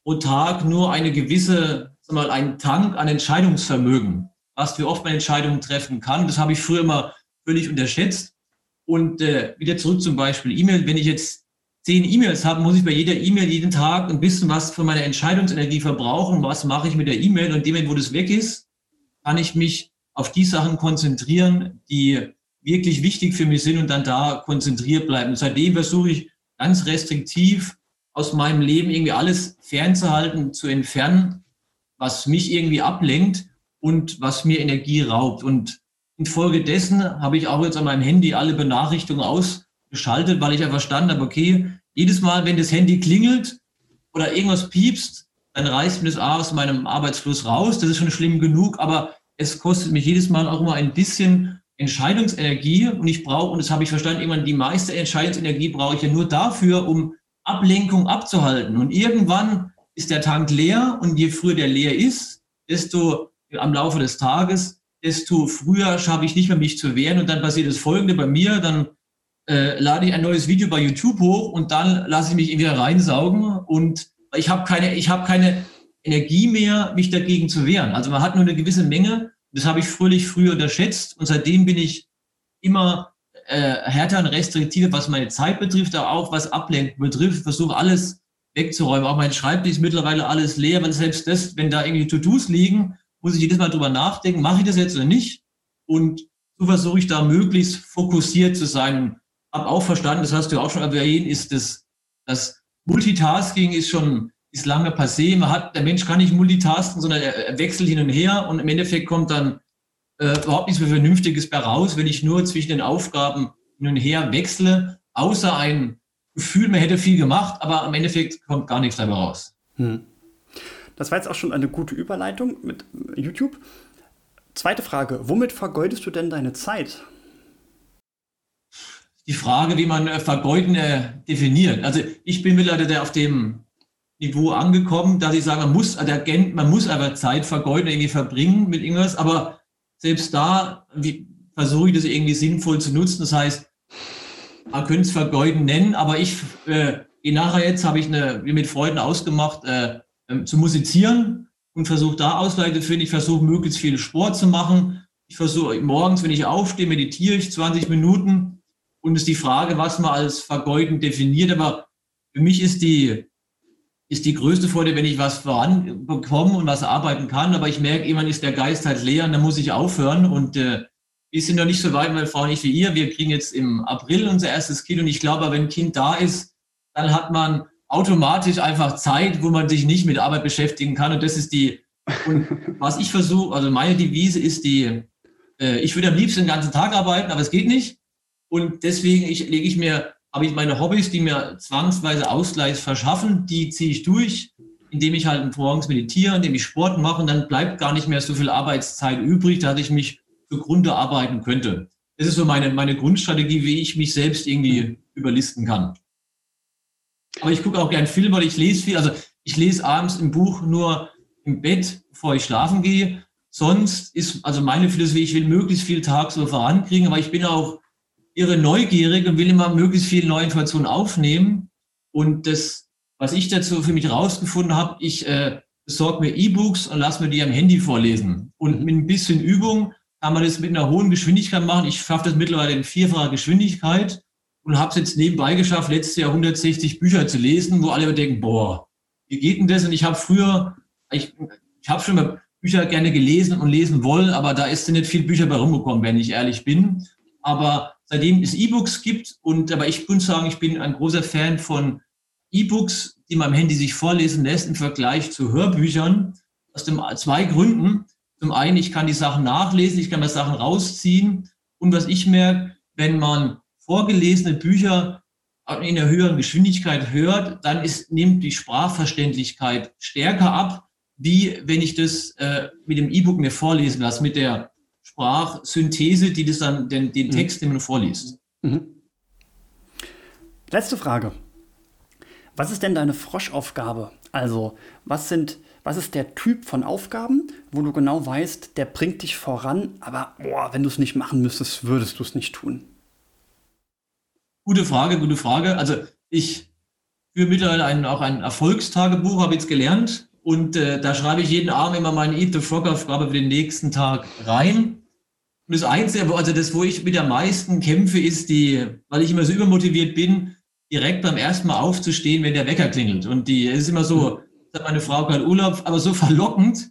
pro Tag nur eine gewisse mal, ein Tank an Entscheidungsvermögen, was wir oft bei Entscheidungen treffen kann. Das habe ich früher immer völlig unterschätzt. Und äh, wieder zurück zum Beispiel E-Mail. Wenn ich jetzt zehn E-Mails habe, muss ich bei jeder E-Mail jeden Tag ein bisschen was von meiner Entscheidungsenergie verbrauchen. Was mache ich mit der E-Mail? Und dem, wo das weg ist, kann ich mich auf die Sachen konzentrieren, die wirklich wichtig für mich sind und dann da konzentriert bleiben. Und seitdem versuche ich ganz restriktiv aus meinem Leben irgendwie alles fernzuhalten, zu entfernen, was mich irgendwie ablenkt und was mir Energie raubt. Und infolgedessen habe ich auch jetzt an meinem Handy alle Benachrichtigungen ausgeschaltet, weil ich ja verstanden habe, okay, jedes Mal, wenn das Handy klingelt oder irgendwas piepst, dann reißt mir das A aus meinem Arbeitsfluss raus. Das ist schon schlimm genug, aber es kostet mich jedes Mal auch immer ein bisschen Entscheidungsenergie und ich brauche, und das habe ich verstanden, irgendwann die meiste Entscheidungsenergie brauche ich ja nur dafür, um Ablenkung abzuhalten. Und irgendwann ist der Tank leer und je früher der leer ist, desto am Laufe des Tages, desto früher schaffe ich nicht mehr, mich zu wehren. Und dann passiert das Folgende bei mir, dann äh, lade ich ein neues Video bei YouTube hoch und dann lasse ich mich wieder reinsaugen und ich habe keine, ich habe keine Energie mehr, mich dagegen zu wehren. Also man hat nur eine gewisse Menge. Das habe ich fröhlich früher unterschätzt und seitdem bin ich immer äh, härter und restriktiver, was meine Zeit betrifft, aber auch was Ablenkung betrifft. Versuche alles wegzuräumen. Auch mein Schreibtisch ist mittlerweile alles leer, weil selbst das, wenn da irgendwie To-Dos liegen, muss ich jedes Mal drüber nachdenken, mache ich das jetzt oder nicht? Und so versuche ich da möglichst fokussiert zu sein. Habe auch verstanden, das hast du auch schon erwähnt, ist das, das Multitasking ist schon ist lange passé. Man hat, der Mensch kann nicht multitasken, sondern er, er wechselt hin und her und im Endeffekt kommt dann äh, überhaupt nichts mehr Vernünftiges bei raus, wenn ich nur zwischen den Aufgaben hin und her wechsle, außer ein Gefühl, man hätte viel gemacht, aber am Endeffekt kommt gar nichts dabei raus. Hm. Das war jetzt auch schon eine gute Überleitung mit YouTube. Zweite Frage, womit vergeudest du denn deine Zeit? Die Frage, wie man äh, vergeuden äh, definiert. Also ich bin mittlerweile auf dem Niveau angekommen, dass ich sage, man muss, also man muss aber Zeit vergeuden, irgendwie verbringen mit irgendwas, aber selbst da versuche ich das irgendwie sinnvoll zu nutzen. Das heißt, man könnte es vergeuden nennen, aber ich, äh, nachher jetzt habe ich eine, mit Freunden ausgemacht, äh, äh, zu musizieren und versuche da Ausgleich zu finden. Ich versuche möglichst viel Sport zu machen. Ich versuche morgens, wenn ich aufstehe, meditiere ich 20 Minuten und es ist die Frage, was man als vergeuden definiert. Aber für mich ist die, ist die größte Freude, wenn ich was voranbekomme und was arbeiten kann. Aber ich merke, irgendwann ist der Geist halt leer und dann muss ich aufhören und äh, wir sind noch nicht so weit, meine Frau nicht wie ihr. Wir kriegen jetzt im April unser erstes Kind und ich glaube, wenn ein Kind da ist, dann hat man automatisch einfach Zeit, wo man sich nicht mit Arbeit beschäftigen kann. Und das ist die, und was ich versuche, also meine Devise ist die, äh, ich würde am liebsten den ganzen Tag arbeiten, aber es geht nicht. Und deswegen ich, lege ich mir, habe ich meine Hobbys, die mir zwangsweise Ausgleich verschaffen, die ziehe ich durch, indem ich halt morgens meditiere, indem ich Sport mache und dann bleibt gar nicht mehr so viel Arbeitszeit übrig. Da hatte ich mich zugrunde arbeiten könnte. Das ist so meine, meine Grundstrategie, wie ich mich selbst irgendwie überlisten kann. Aber ich gucke auch gern Filme, ich lese viel. Also ich lese abends im Buch nur im Bett, bevor ich schlafen gehe. Sonst ist also meine Philosophie, ich will möglichst viel tagsüber vorankriegen, aber ich bin auch irre neugierig und will immer möglichst viel neue Informationen aufnehmen. Und das, was ich dazu für mich rausgefunden habe, ich äh, besorge mir E-Books und lasse mir die am Handy vorlesen. Und mit ein bisschen Übung kann man das mit einer hohen Geschwindigkeit machen. Ich schaffe das mittlerweile in vierfacher Geschwindigkeit und habe es jetzt nebenbei geschafft, letztes Jahr 160 Bücher zu lesen, wo alle denken, boah, wie geht denn das? Und ich habe früher, ich, ich habe schon mal Bücher gerne gelesen und lesen wollen, aber da ist nicht viel Bücher bei rumgekommen, wenn ich ehrlich bin. Aber seitdem es E-Books gibt und aber ich muss sagen, ich bin ein großer Fan von E-Books, die man am Handy sich vorlesen lässt im Vergleich zu Hörbüchern. Aus dem zwei Gründen. Zum einen, ich kann die Sachen nachlesen, ich kann mir Sachen rausziehen. Und was ich merke, wenn man vorgelesene Bücher in einer höheren Geschwindigkeit hört, dann ist, nimmt die Sprachverständlichkeit stärker ab, wie wenn ich das äh, mit dem E-Book mir vorlesen lasse, mit der Sprachsynthese, die das dann den, den mhm. Text, den man vorliest. Mhm. Letzte Frage. Was ist denn deine Froschaufgabe? Also, was sind, was ist der Typ von Aufgaben, wo du genau weißt, der bringt dich voran, aber boah, wenn du es nicht machen müsstest, würdest du es nicht tun? Gute Frage, gute Frage. Also ich führe mittlerweile ein, auch ein Erfolgstagebuch, habe jetzt gelernt. Und äh, da schreibe ich jeden Abend immer meine Eat the Frog-Aufgabe für den nächsten Tag rein. Und das Einzige, also das, wo ich mit der meisten kämpfe, ist die, weil ich immer so übermotiviert bin, direkt beim ersten Mal aufzustehen, wenn der Wecker klingelt. Und die ist immer so, hat meine Frau keinen Urlaub, aber so verlockend,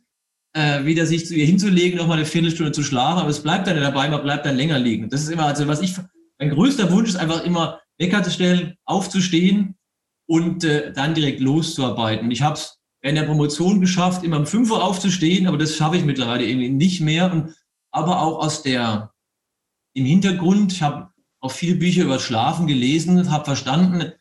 äh, wieder sich zu ihr hinzulegen, noch mal eine Viertelstunde zu schlafen, aber es bleibt dann dabei, man bleibt dann länger liegen. Das ist immer, also was ich, mein größter Wunsch ist einfach immer, Wecker zu stellen, aufzustehen und äh, dann direkt loszuarbeiten. Ich habe es in der Promotion geschafft, immer um 5 Uhr aufzustehen, aber das schaffe ich mittlerweile irgendwie nicht mehr. Und, aber auch aus der, im Hintergrund, ich habe auch viele Bücher über Schlafen gelesen, habe verstanden,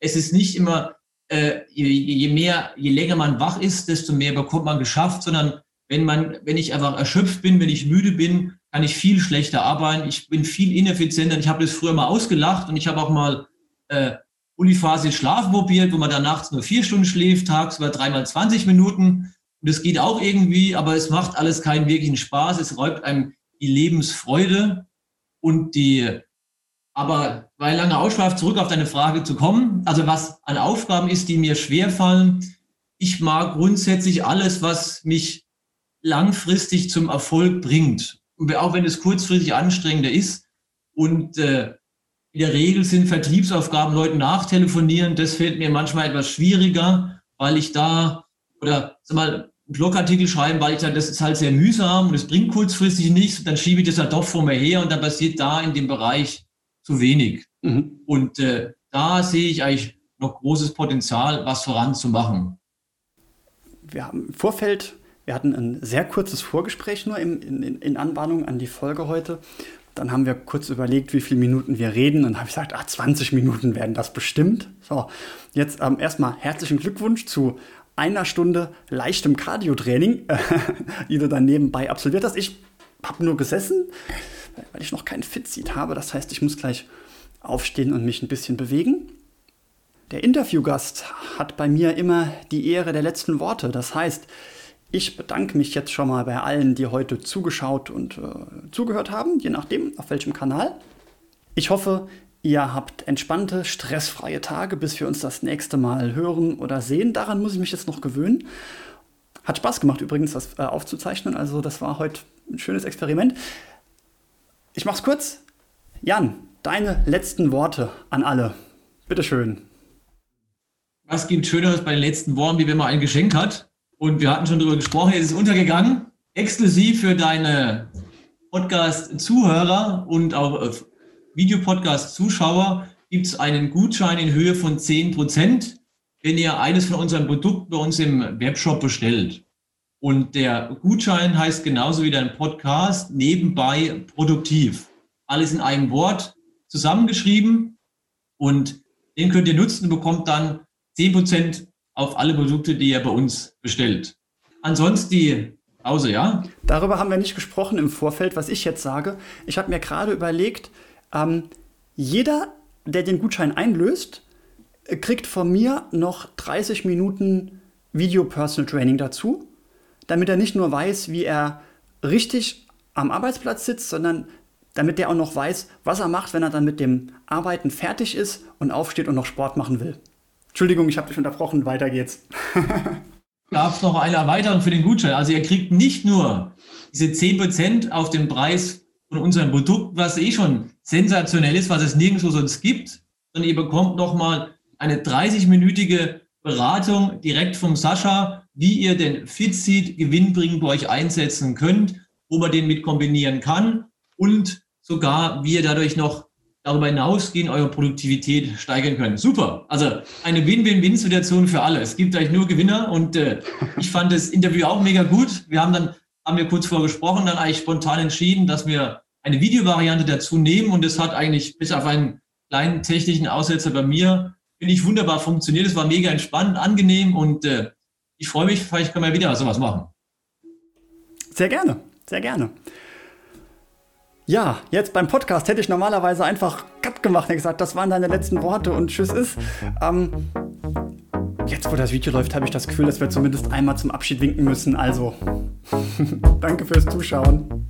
es ist nicht immer, äh, je, je, mehr, je länger man wach ist, desto mehr bekommt man geschafft, sondern wenn man, wenn ich einfach erschöpft bin, wenn ich müde bin, kann ich viel schlechter arbeiten. Ich bin viel ineffizienter. Ich habe das früher mal ausgelacht und ich habe auch mal äh, Uniphase Schlafen probiert, wo man dann nachts nur vier Stunden schläft, tagsüber dreimal 20 Minuten. Und das geht auch irgendwie, aber es macht alles keinen wirklichen Spaß. Es räubt einem die Lebensfreude und die, aber bei langer Aussprache zurück auf deine Frage zu kommen, also was an Aufgaben ist, die mir schwerfallen. Ich mag grundsätzlich alles, was mich langfristig zum Erfolg bringt. Und auch wenn es kurzfristig anstrengender ist. Und äh, in der Regel sind Vertriebsaufgaben Leuten nachtelefonieren. Das fällt mir manchmal etwas schwieriger, weil ich da, oder sag mal, Blogartikel schreiben, weil ich dann, das ist halt sehr mühsam und es bringt kurzfristig nichts. Dann schiebe ich das halt doch vor mir her und dann passiert da in dem Bereich zu wenig. Mhm. Und äh, da sehe ich eigentlich noch großes Potenzial, was voranzumachen. Wir haben im Vorfeld, wir hatten ein sehr kurzes Vorgespräch nur in, in, in Anbahnung an die Folge heute. Dann haben wir kurz überlegt, wie viele Minuten wir reden und habe ich gesagt, ach, 20 Minuten werden das bestimmt. So, jetzt ähm, erstmal herzlichen Glückwunsch zu einer Stunde leichtem Cardio-Training, die du dann nebenbei absolviert hast. Ich habe nur gesessen, weil ich noch keinen Fitseat habe. Das heißt, ich muss gleich aufstehen und mich ein bisschen bewegen. Der Interviewgast hat bei mir immer die Ehre der letzten Worte. Das heißt, ich bedanke mich jetzt schon mal bei allen, die heute zugeschaut und äh, zugehört haben, je nachdem, auf welchem Kanal. Ich hoffe, ihr habt entspannte, stressfreie Tage, bis wir uns das nächste Mal hören oder sehen. Daran muss ich mich jetzt noch gewöhnen. Hat Spaß gemacht übrigens, das äh, aufzuzeichnen. Also das war heute ein schönes Experiment. Ich mach's kurz. Jan, deine letzten Worte an alle. Bitteschön. Was gibt Schöneres bei den letzten Worten, wie wenn man ein Geschenk hat? Und wir hatten schon darüber gesprochen, es ist untergegangen. Exklusiv für deine Podcast-Zuhörer und auch äh, Videopodcast-Zuschauer gibt es einen Gutschein in Höhe von 10%, wenn ihr eines von unseren Produkten bei uns im Webshop bestellt. Und der Gutschein heißt genauso wie dein Podcast nebenbei produktiv. Alles in einem Wort zusammengeschrieben und den könnt ihr nutzen und bekommt dann 10% auf alle Produkte, die ihr bei uns bestellt. Ansonsten die Pause, ja? Darüber haben wir nicht gesprochen im Vorfeld, was ich jetzt sage. Ich habe mir gerade überlegt, ähm, jeder, der den Gutschein einlöst, kriegt von mir noch 30 Minuten Video Personal Training dazu, damit er nicht nur weiß, wie er richtig am Arbeitsplatz sitzt, sondern damit er auch noch weiß, was er macht, wenn er dann mit dem Arbeiten fertig ist und aufsteht und noch Sport machen will. Entschuldigung, ich habe dich unterbrochen. Weiter geht's. Gab noch eine Erweiterung für den Gutschein? Also ihr kriegt nicht nur diese 10% auf den Preis von unserem Produkt, was eh schon sensationell ist, was es nirgendwo sonst gibt, sondern ihr bekommt nochmal eine 30-minütige Beratung direkt vom Sascha, wie ihr den FitSeed gewinnbringend bei euch einsetzen könnt, wo man den mit kombinieren kann und sogar, wie ihr dadurch noch darüber hinausgehend eure Produktivität steigern könnt. Super. Also eine Win-Win-Win-Situation für alle. Es gibt eigentlich nur Gewinner und äh, ich fand das Interview auch mega gut. Wir haben dann, haben wir kurz vorgesprochen, dann eigentlich spontan entschieden, dass wir eine Videovariante dazu nehmen und es hat eigentlich bis auf einen kleinen technischen Aussetzer bei mir finde ich wunderbar funktioniert. Es war mega entspannt, angenehm und äh, ich freue mich, vielleicht können wir wieder sowas machen. Sehr gerne, sehr gerne. Ja, jetzt beim Podcast hätte ich normalerweise einfach Cut gemacht und gesagt, das waren deine letzten Worte und tschüss ist. Ähm, jetzt, wo das Video läuft, habe ich das Gefühl, dass wir zumindest einmal zum Abschied winken müssen. Also, danke fürs Zuschauen.